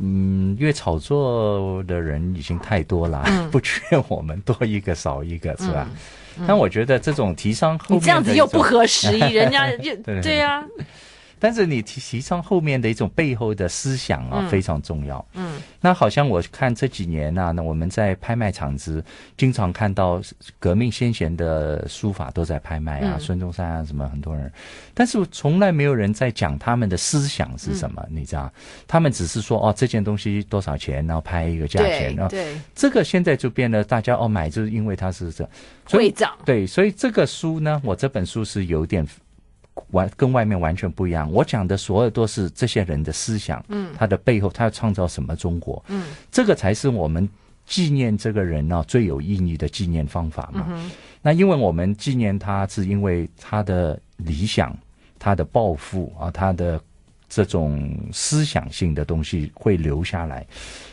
嗯，因为炒作的人已经太多了，嗯、不缺我们多一个少一个，是吧？但我觉得这种提倡后面，你
这样子又不合时宜，人家就对呀。
但是你提提倡后面的一种背后的思想啊，非常重要。嗯，那好像我看这几年啊，那我们在拍卖场子经常看到革命先贤的书法都在拍卖啊，孙中山啊什么很多人，但是从来没有人在讲他们的思想是什么，你知道？他们只是说哦，这件东西多少钱，然后拍一个价钱，然后对这个现在就变得大家哦买就是因为它是这，
会涨。
对，所以这个书呢，我这本书是有点。完跟外面完全不一样。我讲的所有都是这些人的思想，嗯，他的背后他要创造什么中国，嗯，这个才是我们纪念这个人呢、啊、最有意义的纪念方法嘛。嗯、那因为我们纪念他，是因为他的理想、他的抱负啊，他的这种思想性的东西会留下来，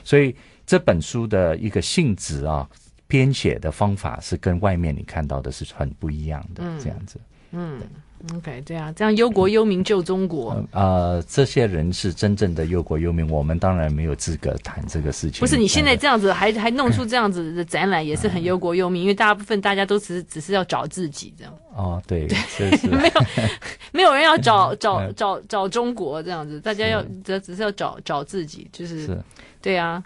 所以这本书的一个性质啊。编写的方法是跟外面你看到的是很不一样的，这样子。
嗯，嗯，OK，对啊，这样忧国忧民救中国。
啊、呃，这些人是真正的忧国忧民，我们当然没有资格谈这个事情。
不是你现在这样子还还弄出这样子的展览，也是很忧国忧民，嗯、因为大部分大家都只是只是要找自己这样。
哦，对，
对，没有没有人要找 找找找中国这样子，大家要只只是要找找自己，就是，是对啊。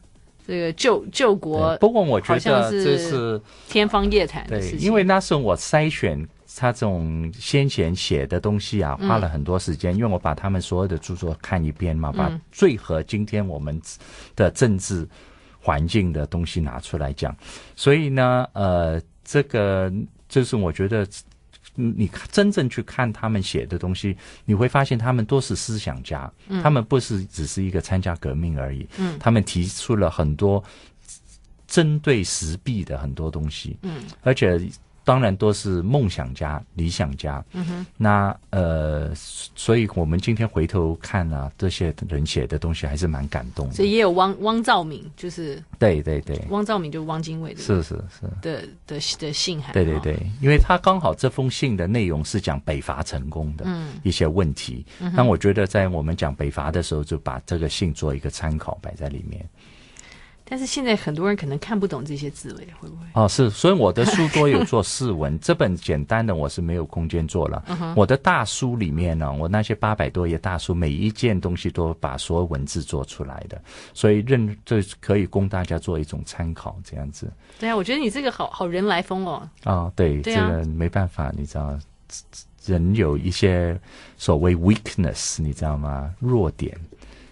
这个救救国，
不过我觉得这是
天方夜谭的事情。
对，因为那时候我筛选他这种先前写的东西啊，花了很多时间，嗯、因为我把他们所有的著作看一遍嘛，把最合今天我们的政治环境的东西拿出来讲。所以呢，呃，这个就是我觉得。你真正去看他们写的东西，你会发现他们都是思想家，嗯、他们不是只是一个参加革命而已。嗯，他们提出了很多针对时弊的很多东西。嗯，而且。当然都是梦想家、理想家。嗯哼，那呃，所以我们今天回头看啊，这些人写的东西还是蛮感动的。
所以也有汪汪兆铭，就是
对对对，
汪兆铭就是汪精卫的，
是是是
的的的信函。
对对对，因为他刚好这封信的内容是讲北伐成功的一些问题。嗯，那我觉得在我们讲北伐的时候，就把这个信做一个参考摆在里面。
但是现在很多人可能看不懂这些字了，会不会？
哦，是，所以我的书多有做释文，这本简单的我是没有空间做了。Uh. 我的大书里面呢，我那些八百多页大书，每一件东西都把所有文字做出来的，所以认这可以供大家做一种参考，这样子。
对啊，我觉得你这个好好人来疯哦。
哦，对，对啊、这个没办法，你知道，人有一些所谓 weakness，你知道吗？弱点，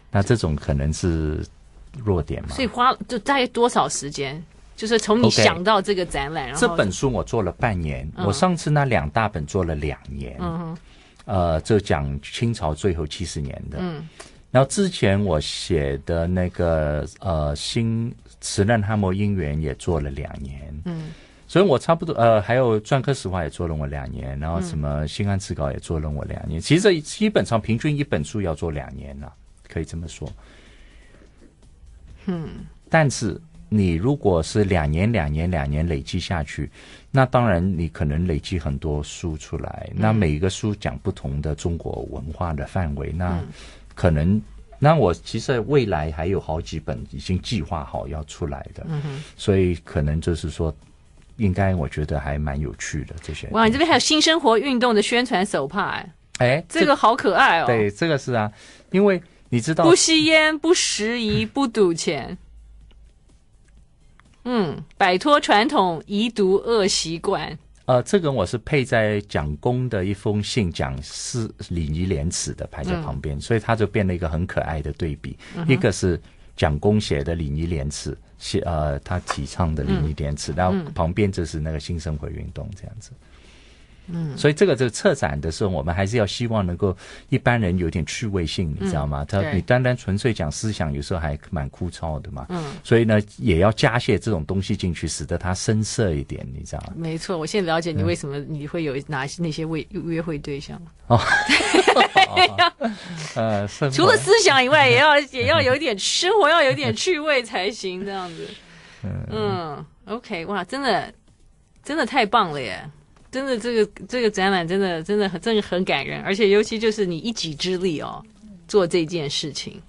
那这种可能是。弱点嘛，
所以花就大概多少时间？就是从你想到这个展览，Okay, 然后这
本书我做了半年，嗯、我上次那两大本做了两年，嗯哼，呃，就讲清朝最后七十年的，嗯，然后之前我写的那个呃新时任汉末姻缘也做了两年，嗯，所以我差不多呃还有篆刻石画也做了我两年，然后什么新安词稿也做了我两年，嗯、其实基本上平均一本书要做两年了，可以这么说。嗯，但是你如果是两年、两年、两年累积下去，那当然你可能累积很多书出来。嗯、那每一个书讲不同的中国文化的范围，那可能，嗯、那我其实未来还有好几本已经计划好要出来的。嗯哼，所以可能就是说，应该我觉得还蛮有趣的这些。
哇，你这边还有新生活运动的宣传手帕哎，
哎，
这个好可爱哦。
对，这个是啊，因为。你知道
不吸烟、不食飴、不赌钱，嗯，摆脱传统遗毒恶习惯。
呃，这个我是配在蒋公的一封信，讲是礼义廉耻的排在旁边，嗯、所以他就变了一个很可爱的对比。嗯、一个是蒋公写的礼义廉耻，写呃他提倡的礼义廉耻，嗯、然后旁边就是那个新生活运动这样子。嗯，所以这个这个策展的时候，我们还是要希望能够一般人有点趣味性，你知道吗？他你单单纯粹讲思想，有时候还蛮枯燥的嘛。嗯，所以呢，也要加些这种东西进去，使得它深色一点，你知道吗？
没错，我现在了解你为什么你会有哪那些为约会对象
哦。呃，
除了思想以外，也要 也要有点生活，要有点趣味才行，这样子。嗯，OK，哇，真的真的太棒了耶！真的，这个这个展览真的真的很真的很感人，而且尤其就是你一己之力哦，做这件事情，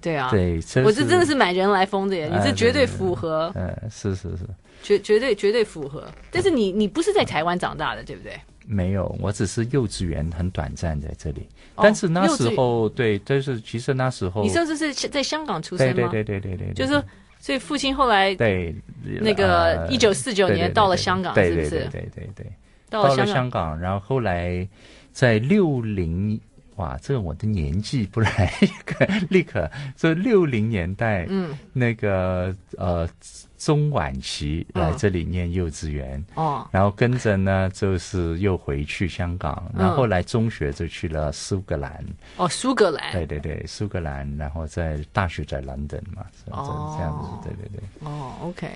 对啊，
对，
我这真的是买人来疯的耶，你这绝对符合，
嗯，是是是，
绝绝对绝对符合。但是你你不是在台湾长大的，对不对？
没有，我只是幼稚园很短暂在这里，但是那时候对，但是其实那时候
你甚至是在香港出生吗？
对对对对对对，
就是。所以父亲后来对那个一九四九年到了香港，是不是？
对对对对，到了香港，然后后来在六零，哇，这个我的年纪不然 立刻，这六零年代，嗯，那个呃中晚期来这里念幼稚园，
哦，
然后跟着呢就是又回去香港，然后来中学就去了苏格兰。
哦，苏格兰。
对对对，苏格兰，然后在大学在伦敦嘛，哦，这样子，对对对。
哦，OK。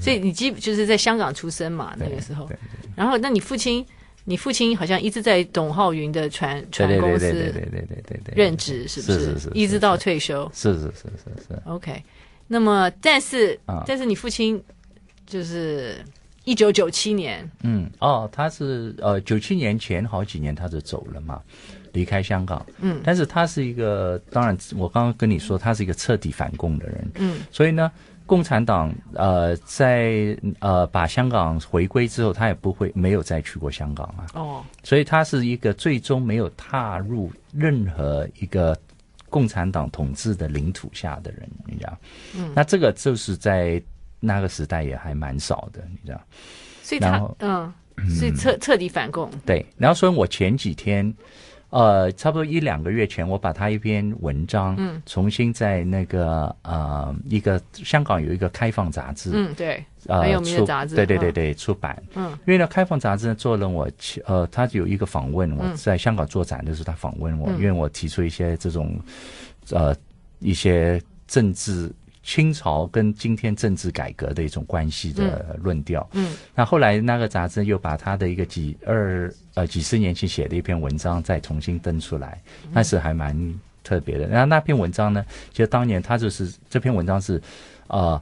所以你基本就是在香港出生嘛，那个时候。然后，那你父亲？你父亲好像一直在董浩云的船船公司，对对对对对对任职，是不是？是是是，一直到退休。
是是是是是。
OK，那么但是但是你父亲就是一九九七年，
嗯哦，他是呃九七年前好几年他就走了嘛，离开香港。嗯，但是他是一个，当然我刚刚跟你说他是一个彻底反共的人。嗯，所以呢。共产党呃，在呃把香港回归之后，他也不会没有再去过香港啊。哦，所以他是一个最终没有踏入任何一个共产党统治的领土下的人，你知道？嗯，那这个就是在那个时代也还蛮少的，你知道？
所以他嗯，所以彻彻底反共。
对，然后所以我前几天。呃，差不多一两个月前，我把他一篇文章，嗯，重新在那个呃一个香港有一个开放杂志，
嗯，对，很有名的杂志，
对对对对，出版，嗯，因为呢，开放杂志呢做了我，呃，他有一个访问，我在香港做展的时候，他访问我，因为我提出一些这种，呃，一些政治。清朝跟今天政治改革的一种关系的论调。嗯，嗯，那后来那个杂志又把他的一个几二呃几十年前写的一篇文章再重新登出来，那是还蛮特别的。然后那篇文章呢，其实当年他就是这篇文章是，呃。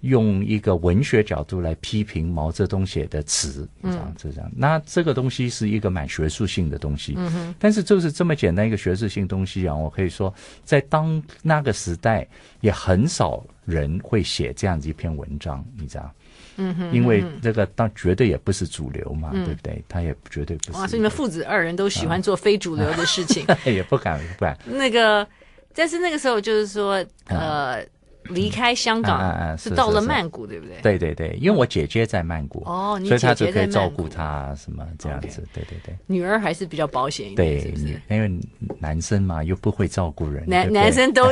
用一个文学角度来批评毛泽东写的词，这样这样。那这个东西是一个蛮学术性的东西。但是就是这么简单一个学术性东西啊，我可以说，在当那个时代也很少人会写这样子一篇文章，你知道？嗯哼。因为这个当绝对也不是主流嘛，对不对？他也绝对不是。
哇，所以你们父子二人都喜欢做非主流的事情，
也不敢不敢。
那个，但是那个时候就是说，呃。离开香港是到了曼谷，对不对？
对对对，因为我姐姐在曼谷哦，所以她就可以照顾她什么这样子。对对对，
女儿还是比较保险一点，对，
因为男生嘛又不会照顾人，
男男生都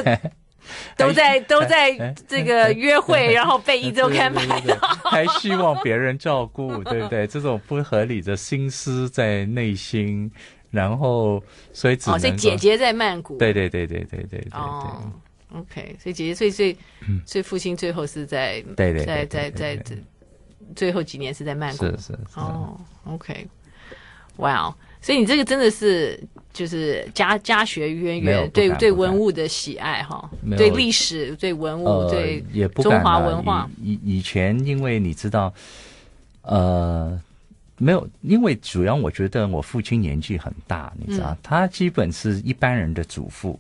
都在都在 这个约会，然后被一周刊拍到，
还希望别人照顾，对不对？这种不合理的心思在内心，然后所以只能
所以姐姐在曼谷，
对对对对对对对。
OK，所以姐姐最最，所以父亲最后是在，对对，在在在最后几年是在曼谷，
是是是。
哦，OK，哇哦，所以你这个真的是就是家家学渊源，对对文物的喜爱哈，对历史、对文物、对中华文化。
以以前，因为你知道，呃，没有，因为主要我觉得我父亲年纪很大，你知道，他基本是一般人的祖父。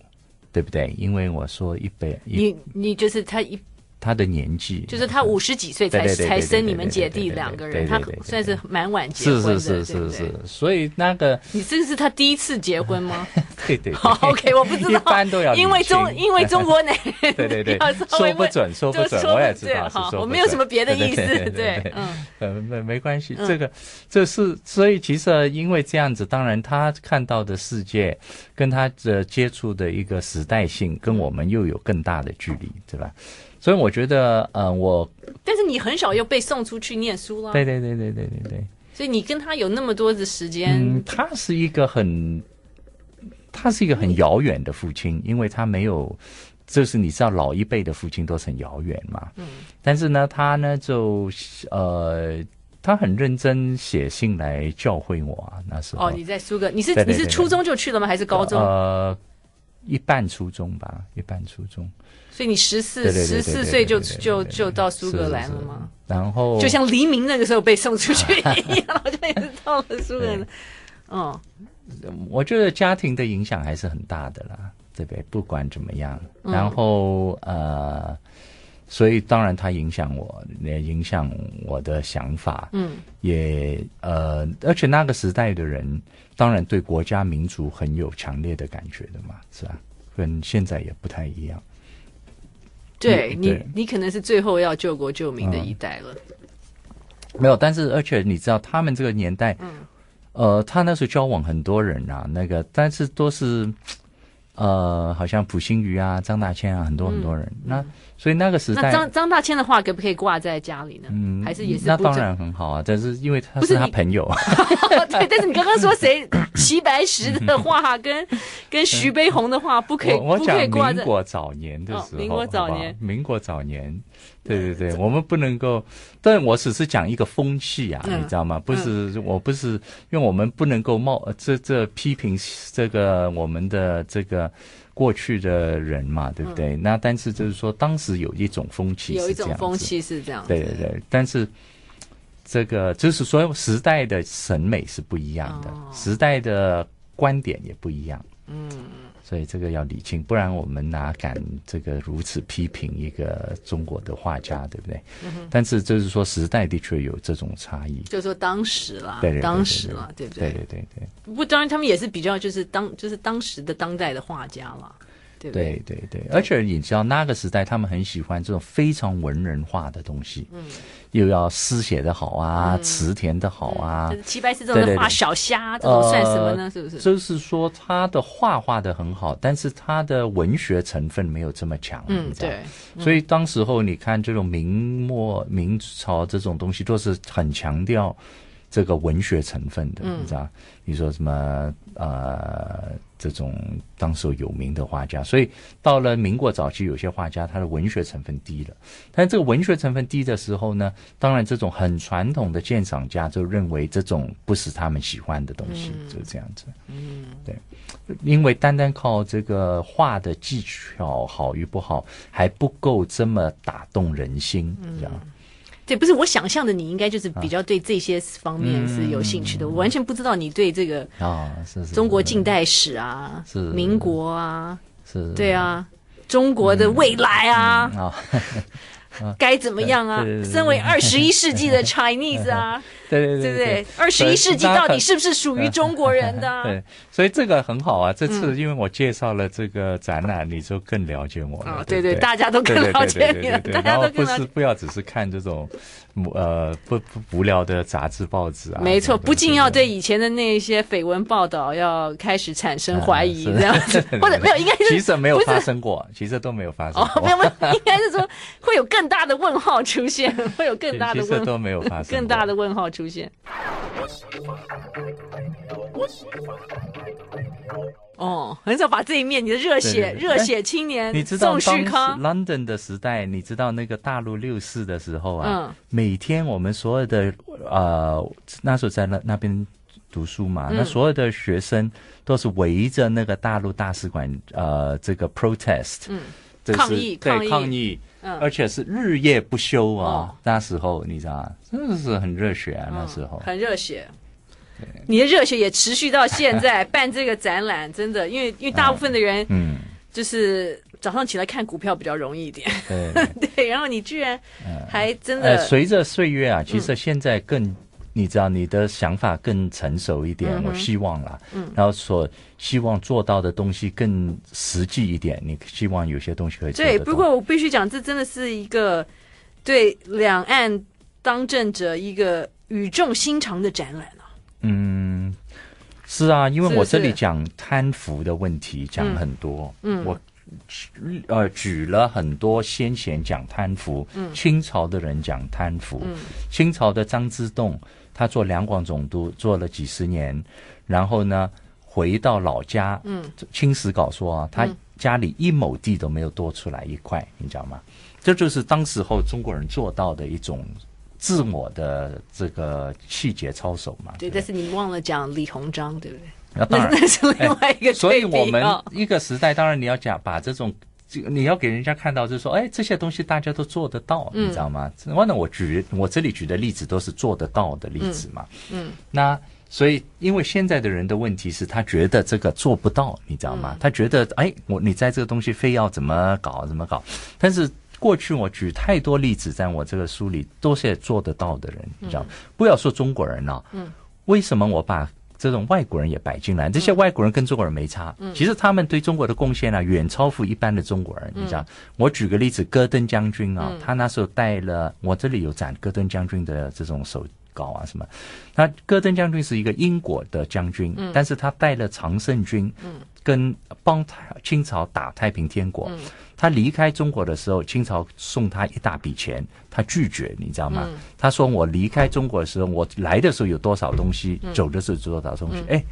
对不对？因为我说一杯，
你你就是他一
他的年纪，
就是他五十几岁才才生你们姐弟两个人，他算是蛮晚结婚的，
是是是是是。所以那个
你这个是他第一次结婚吗？
对对。
好，OK，我不知道，
一般都要
因为中因为中国男人
对对 对，说不准说不准，我也知道是说，
我没有什么别的意思，对，嗯，
呃，没没关系，这个这是所以其实因为这样子，当然他看到的世界跟他的接触的一个时代性，跟我们又有更大的距离，对吧？所以我觉得，嗯、呃，我
但是你很少又被送出去念书了，
对对对对对对对。
所以你跟他有那么多的时间，
嗯，他是一个很，他是一个很遥远的父亲，因为他没有，就是你知道老一辈的父亲都是很遥远嘛，嗯。但是呢，他呢就呃，他很认真写信来教诲我啊，那时候。
哦，你在苏格，你是你是初中就去了吗？还是高中？
呃，一半初中吧，一半初中。
所以你十四十四岁就就就到苏格兰了吗？
然后
就像黎明那个时候被送出去一样，好像也是到了苏格兰。嗯，
我觉得家庭的影响还是很大的啦，对不对？不管怎么样，然后呃，所以当然它影响我，也影响我的想法。嗯，也呃，而且那个时代的人，当然对国家民族很有强烈的感觉的嘛，是吧？跟现在也不太一样。
对你，你可能是最后要救国救民的一代了。
嗯、没有，但是而且你知道，他们这个年代，嗯，呃，他那时候交往很多人啊，那个，但是都是，呃，好像溥心畬啊、张大千啊，很多很多人。嗯、那所以那个时代，
那张张大千的画可不可以挂在家里呢？嗯，还是也是
那当然很好啊，但是因为他是他朋友啊。
对，但是你刚刚说谁 齐白石的画跟跟徐悲鸿的画不可以？
我讲
民
国早年的时候，
哦、民国早年
好好，民国早年，对对对，我们不能够。但我只是讲一个风气啊，嗯、你知道吗？不是，嗯、我不是，因为我们不能够冒这这批评这个我们的这个。过去的人嘛，对不对？嗯、那但是就是说，当时有一种风气，
有一种风气是这样。
对对对，但是这个就是说，时代的审美是不一样的，哦、时代的观点也不一样。嗯。所以这个要理清，不然我们哪敢这个如此批评一个中国的画家，对不对？嗯、但是就是说，时代的确有这种差异。
就是说当时啦，
对，对，对，对，对，
当时啦，对不对？
对对对对。
不过当然，他们也是比较就是当就是当时的当代的画家了。对对
对对，而且你知道那个时代，他们很喜欢这种非常文人化的东西，嗯，又要诗写的好啊，词填的好啊。
齐白石这种画小虾，这种算什么呢？是不是？
就是说他的画画的很好，但是他的文学成分没有这么强，嗯，对。所以当时候你看这种明末明朝这种东西，都是很强调这个文学成分的，你知道？你说什么呃？这种当时有名的画家，所以到了民国早期，有些画家他的文学成分低了。但这个文学成分低的时候呢，当然这种很传统的鉴赏家就认为这种不是他们喜欢的东西，嗯、就是这样子。嗯，对，因为单单靠这个画的技巧好与不好还不够这么打动人心，这样。嗯
对，不是我想象的，你应该就是比较对这些方面是有兴趣的。我完全不知道你对这个啊，是是中国近代史啊，是民国啊，是，对啊，中国的未来啊。嗯嗯哦 该怎么样啊？身为二十一世纪的 Chinese 啊，对对对对对，二十一世纪到底是不是属于中国人的？
对，所以这个很好啊。这次因为我介绍了这个展览，你就更了解我了。
对对，大家都更了解你了。大家都
不是不要只是看这种呃不不无聊的杂志报纸啊。
没错，不仅要对以前的那些绯闻报道要开始产生怀疑，这样子 或者没有，应该是
其实没有发生过，其实都没有发生过。
没有没有，应该是说会有更大的问号出现，会有更大的问号
都没有发生，
更大的问号出现。哦，很少把这一面你的热血热血青年，
你知道当时 London 的时代，你知道那个大陆六四的时候啊，每天我们所有的呃那时候在那那边读书嘛，那所有的学生都是围着那个大陆大使馆呃这个 protest，嗯，
抗议
对抗议。而且是日夜不休啊！那时候你知道，真的是很热血啊！那时候
很热血，你的热血也持续到现在。办这个展览，真的，因为因为大部分的人，嗯，就是早上起来看股票比较容易一点，对 对。然后你居然还真的
随着岁月啊，其实现在更。你知道你的想法更成熟一点，嗯、我希望啦，嗯，然后所希望做到的东西更实际一点。你希望有些东西可以
对，不过我必须讲，这真的是一个对两岸当政者一个语重心长的展览啊。
嗯，是啊，因为我这里讲贪腐的问题讲很多，嗯，我呃举了很多先贤讲贪腐，嗯，清朝的人讲贪腐，嗯，清朝的张之洞。他做两广总督做了几十年，然后呢，回到老家，嗯，清史稿说啊，他家里一亩地都没有多出来一块，你知道吗？这就是当时候中国人做到的一种自我的这个气节操守嘛。
对，但是你忘了讲李鸿章，对不对？
那当然，
那是另外一个。
所以我们一个时代，当然你要讲把这种。这个你要给人家看到，就是说，哎，这些东西大家都做得到，嗯、你知道吗？完了，我举我这里举的例子都是做得到的例子嘛。嗯，嗯那所以，因为现在的人的问题是他觉得这个做不到，你知道吗？嗯、他觉得，哎，我你在这个东西非要怎么搞怎么搞？但是过去我举太多例子，在我这个书里都是做得到的人，你知道不要说中国人了，嗯，为什么我把？这种外国人也摆进来，这些外国人跟中国人没差，嗯、其实他们对中国的贡献呢、啊，远超乎一般的中国人。嗯、你知道，我举个例子，戈登将军啊，嗯、他那时候带了，我这里有展戈登将军的这种手稿啊什么。那戈登将军是一个英国的将军，嗯、但是他带了常胜军，嗯、跟帮清朝打太平天国。嗯、他离开中国的时候，清朝送他一大笔钱，他拒绝，你知道吗？嗯、他说：“我离开中国的时候，我来的时候有多少东西，嗯、走的时候有多少东西。嗯”哎，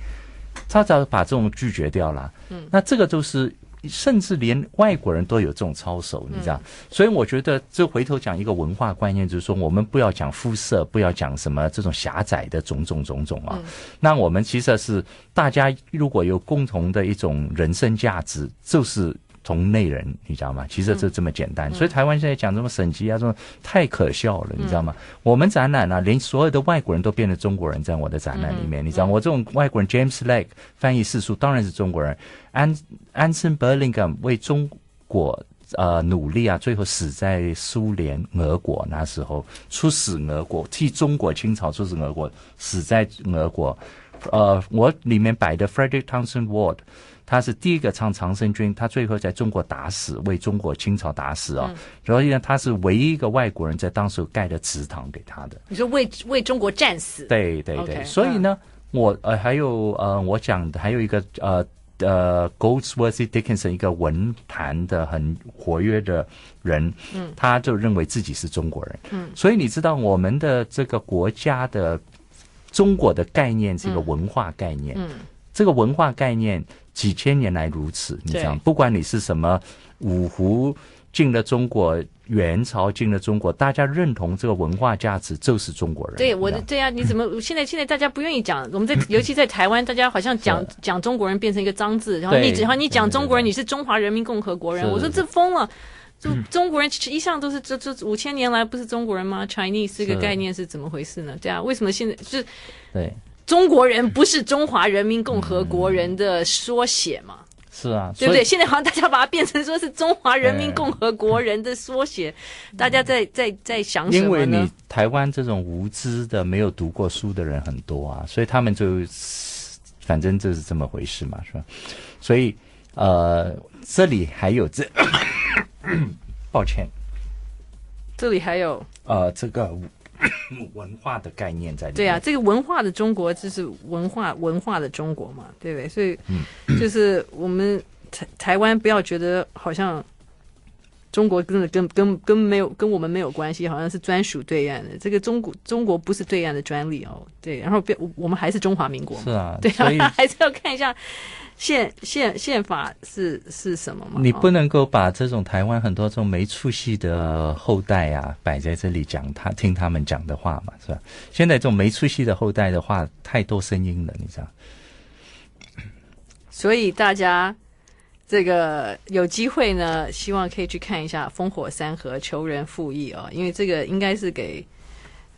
他早把这种拒绝掉了。嗯，那这个就是。甚至连外国人都有这种操守，你知道？所以我觉得，这回头讲一个文化观念，就是说，我们不要讲肤色，不要讲什么这种狭窄的种种种种啊。那我们其实是大家如果有共同的一种人生价值，就是。从内人，你知道吗？其实就这么简单。嗯、所以台湾现在讲什么省级啊，这种太可笑了，你知道吗？嗯、我们展览啊，连所有的外国人都变成中国人，在我的展览里面，嗯、你知道，我这种外国人 James Legge 翻译四书当然是中国人。安安森 Burlingame 为中国呃努力啊，最后死在苏联俄国那时候，出使俄国，替中国清朝出使俄国，死在俄国。呃，我里面摆的 Frederick Townsend Ward。他是第一个唱长生军，他最后在中国打死，为中国清朝打死啊、哦。所以呢，他是唯一一个外国人在当时盖的祠堂给他的。
你说为为中国战死？
对对对。Okay, 所以呢，嗯、我呃还有呃我讲的还有一个呃呃 Goldsworthy Dickinson 一个文坛的很活跃的人，嗯，他就认为自己是中国人，嗯，所以你知道我们的这个国家的中国的概念是一个文化概念，嗯，嗯这个文化概念。几千年来如此，你知道，不管你是什么五胡进了中国，元朝进了中国，大家认同这个文化价值就是中国人。
对，我的对啊，你怎么 现在现在大家不愿意讲？我们在 尤其在台湾，大家好像讲讲中国人变成一个脏字，然后你然后你讲中国人，你是中华人民共和国人，我说这疯了，就中国人一向都是这这五千年来不是中国人吗？Chinese 这个概念是怎么回事呢？对啊，为什么现在是？对。中国人不是中华人民共和国人的缩写嘛？
是啊，
对不对？现在好像大家把它变成说是中华人民共和国人的缩写，大家在在在想什么呢？
因为你台湾这种无知的、没有读过书的人很多啊，所以他们就反正就是这么回事嘛，是吧？所以呃，这里还有这，抱歉，
这里还有
呃这个。文化的概念在里面。
对啊，这个文化的中国就是文化文化的中国嘛，对不对？所以，就是我们台台湾不要觉得好像中国真的跟跟跟没有跟我们没有关系，好像是专属对岸的。这个中国中国不是对岸的专利哦，对。然后，我们还是中华民国嘛，
是啊，
对啊，还是要看一下。宪宪宪法是是什么吗？
你不能够把这种台湾很多这种没出息的后代啊摆在这里讲他听他们讲的话嘛，是吧？现在这种没出息的后代的话太多声音了，你知道？
所以大家这个有机会呢，希望可以去看一下《烽火三河求人复议》哦，因为这个应该是给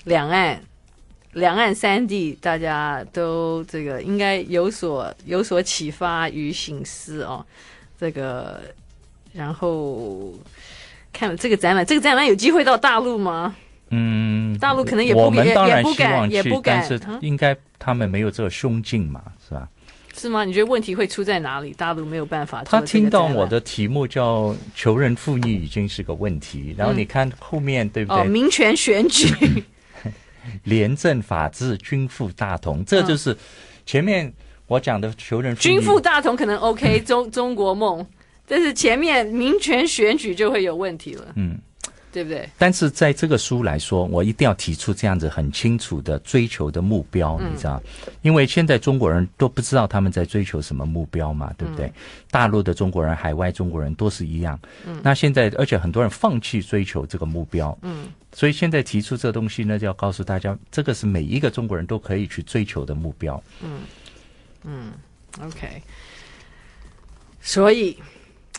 两岸。两岸三地，大家都这个应该有所有所启发与醒思哦。这个，然后看这个展览，这个展览有机会到大陆吗？嗯，大陆可能也不敢，也不敢，也不敢。
但是应该他们没有这个胸襟嘛，是吧？
是吗？你觉得问题会出在哪里？大陆没有办法。
他听到我的题目叫“求人复义”已经是个问题，然后你看后面、嗯、对不对？哦，
民权选举。
廉政法治，均富大同，这就是前面我讲的求仁复义。
均富大同可能 OK，中中国梦，但是前面民权选举就会有问题了。嗯。对不对？
但是在这个书来说，我一定要提出这样子很清楚的追求的目标，你知道？因为现在中国人都不知道他们在追求什么目标嘛，对不对？大陆的中国人、海外中国人都是一样。嗯。那现在，而且很多人放弃追求这个目标。嗯。所以现在提出这东西呢，就要告诉大家，这个是每一个中国人都可以去追求的目标。
嗯。嗯。OK。所以，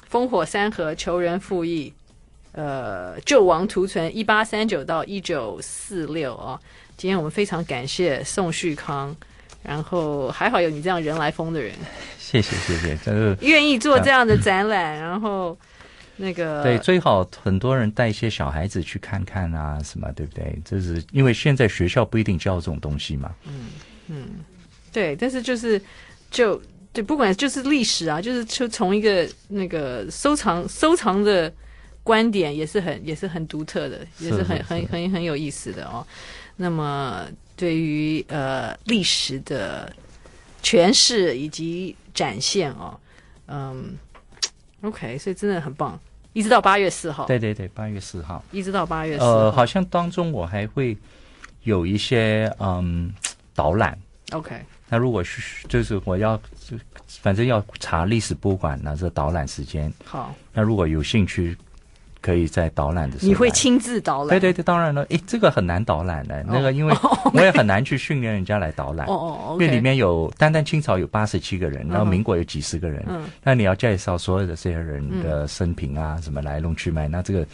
烽火三河，求仁复义。呃，救亡图存，一八三九到一九四六啊。今天我们非常感谢宋旭康，然后还好有你这样人来疯的人，
谢谢谢谢，真是
愿意做这样的展览，然后那个
对，最好很多人带一些小孩子去看看啊，什么对不对？就是因为现在学校不一定教这种东西嘛。
嗯嗯，对，但是就是就对，不管就是历史啊，就是就从一个那个收藏收藏的。观点也是很也是很独特的，也是很很很很有意思的哦。那么对于呃历史的诠释以及展现哦，嗯，OK，所以真的很棒。一直到八月四号，
对对对，八月四号，
一直到八月四号。
呃，好像当中我还会有一些嗯导览。
OK，
那如果是就是我要就反正要查历史博物馆呢，这导览时间。
好，
那如果有兴趣。可以在导览的时候，
你会亲自导览？
对对对，当然了。诶，这个很难导览的，那个因为 我也很难去训练人家来导览。哦哦，因为里面有单单清朝有八十七个人，然后民国有几十个人。嗯，那你要介绍所有的这些人的生平啊，什么来龙去脉，那这个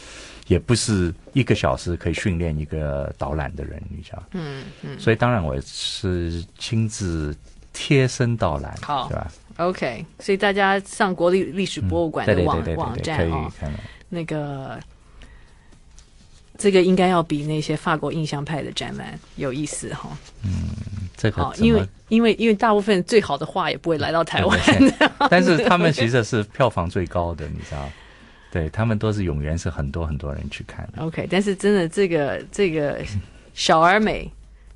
也不是一个小时可以训练一个导览的人，你知道？嗯嗯。所以当然我是亲自贴身导览，好，对吧
？OK，所以大家上国立历史博物馆的网网站可以看到。那个，这个应该要比那些法国印象派的展览有意思哈。
嗯，这个
因为因为因为大部分最好的画也不会来到台湾，
但是他们其实是票房最高的，你知道？对，他们都是永远是很多很多人去看的。
OK，但是真的这个这个小而美，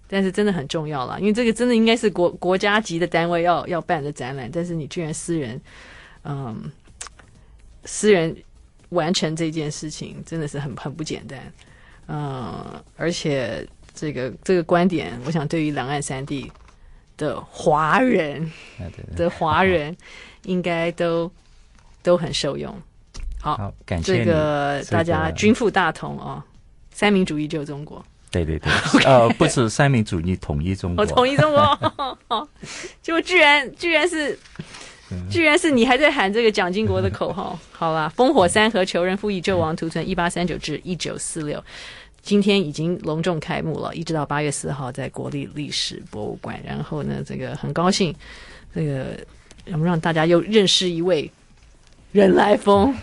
但是真的很重要了，因为这个真的应该是国国家级的单位要要办的展览，但是你居然私人，嗯，私人。完成这件事情真的是很很不简单，嗯，而且这个这个观点，我想对于两岸三地的华人的华人应该都都很受用。好，
好感谢
这个大家均富大同哦，三民主义救中国。
对对对，呃，不是三民主义统一中国，
统一中国，就居然居然是。居然是你还在喊这个蒋经国的口号，好啦，烽火三河，求人复义，救亡图存，一八三九至一九四六，今天已经隆重开幕了，一直到八月四号在国立历史博物馆。然后呢，这个很高兴，这个我们让大家又认识一位人来疯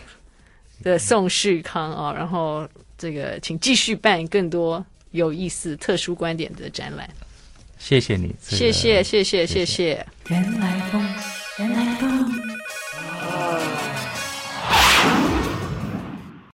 的宋旭康啊。然后这个请继续办更多有意思、特殊观点的展览。
谢谢你，
谢谢谢谢谢谢。人来疯。やないと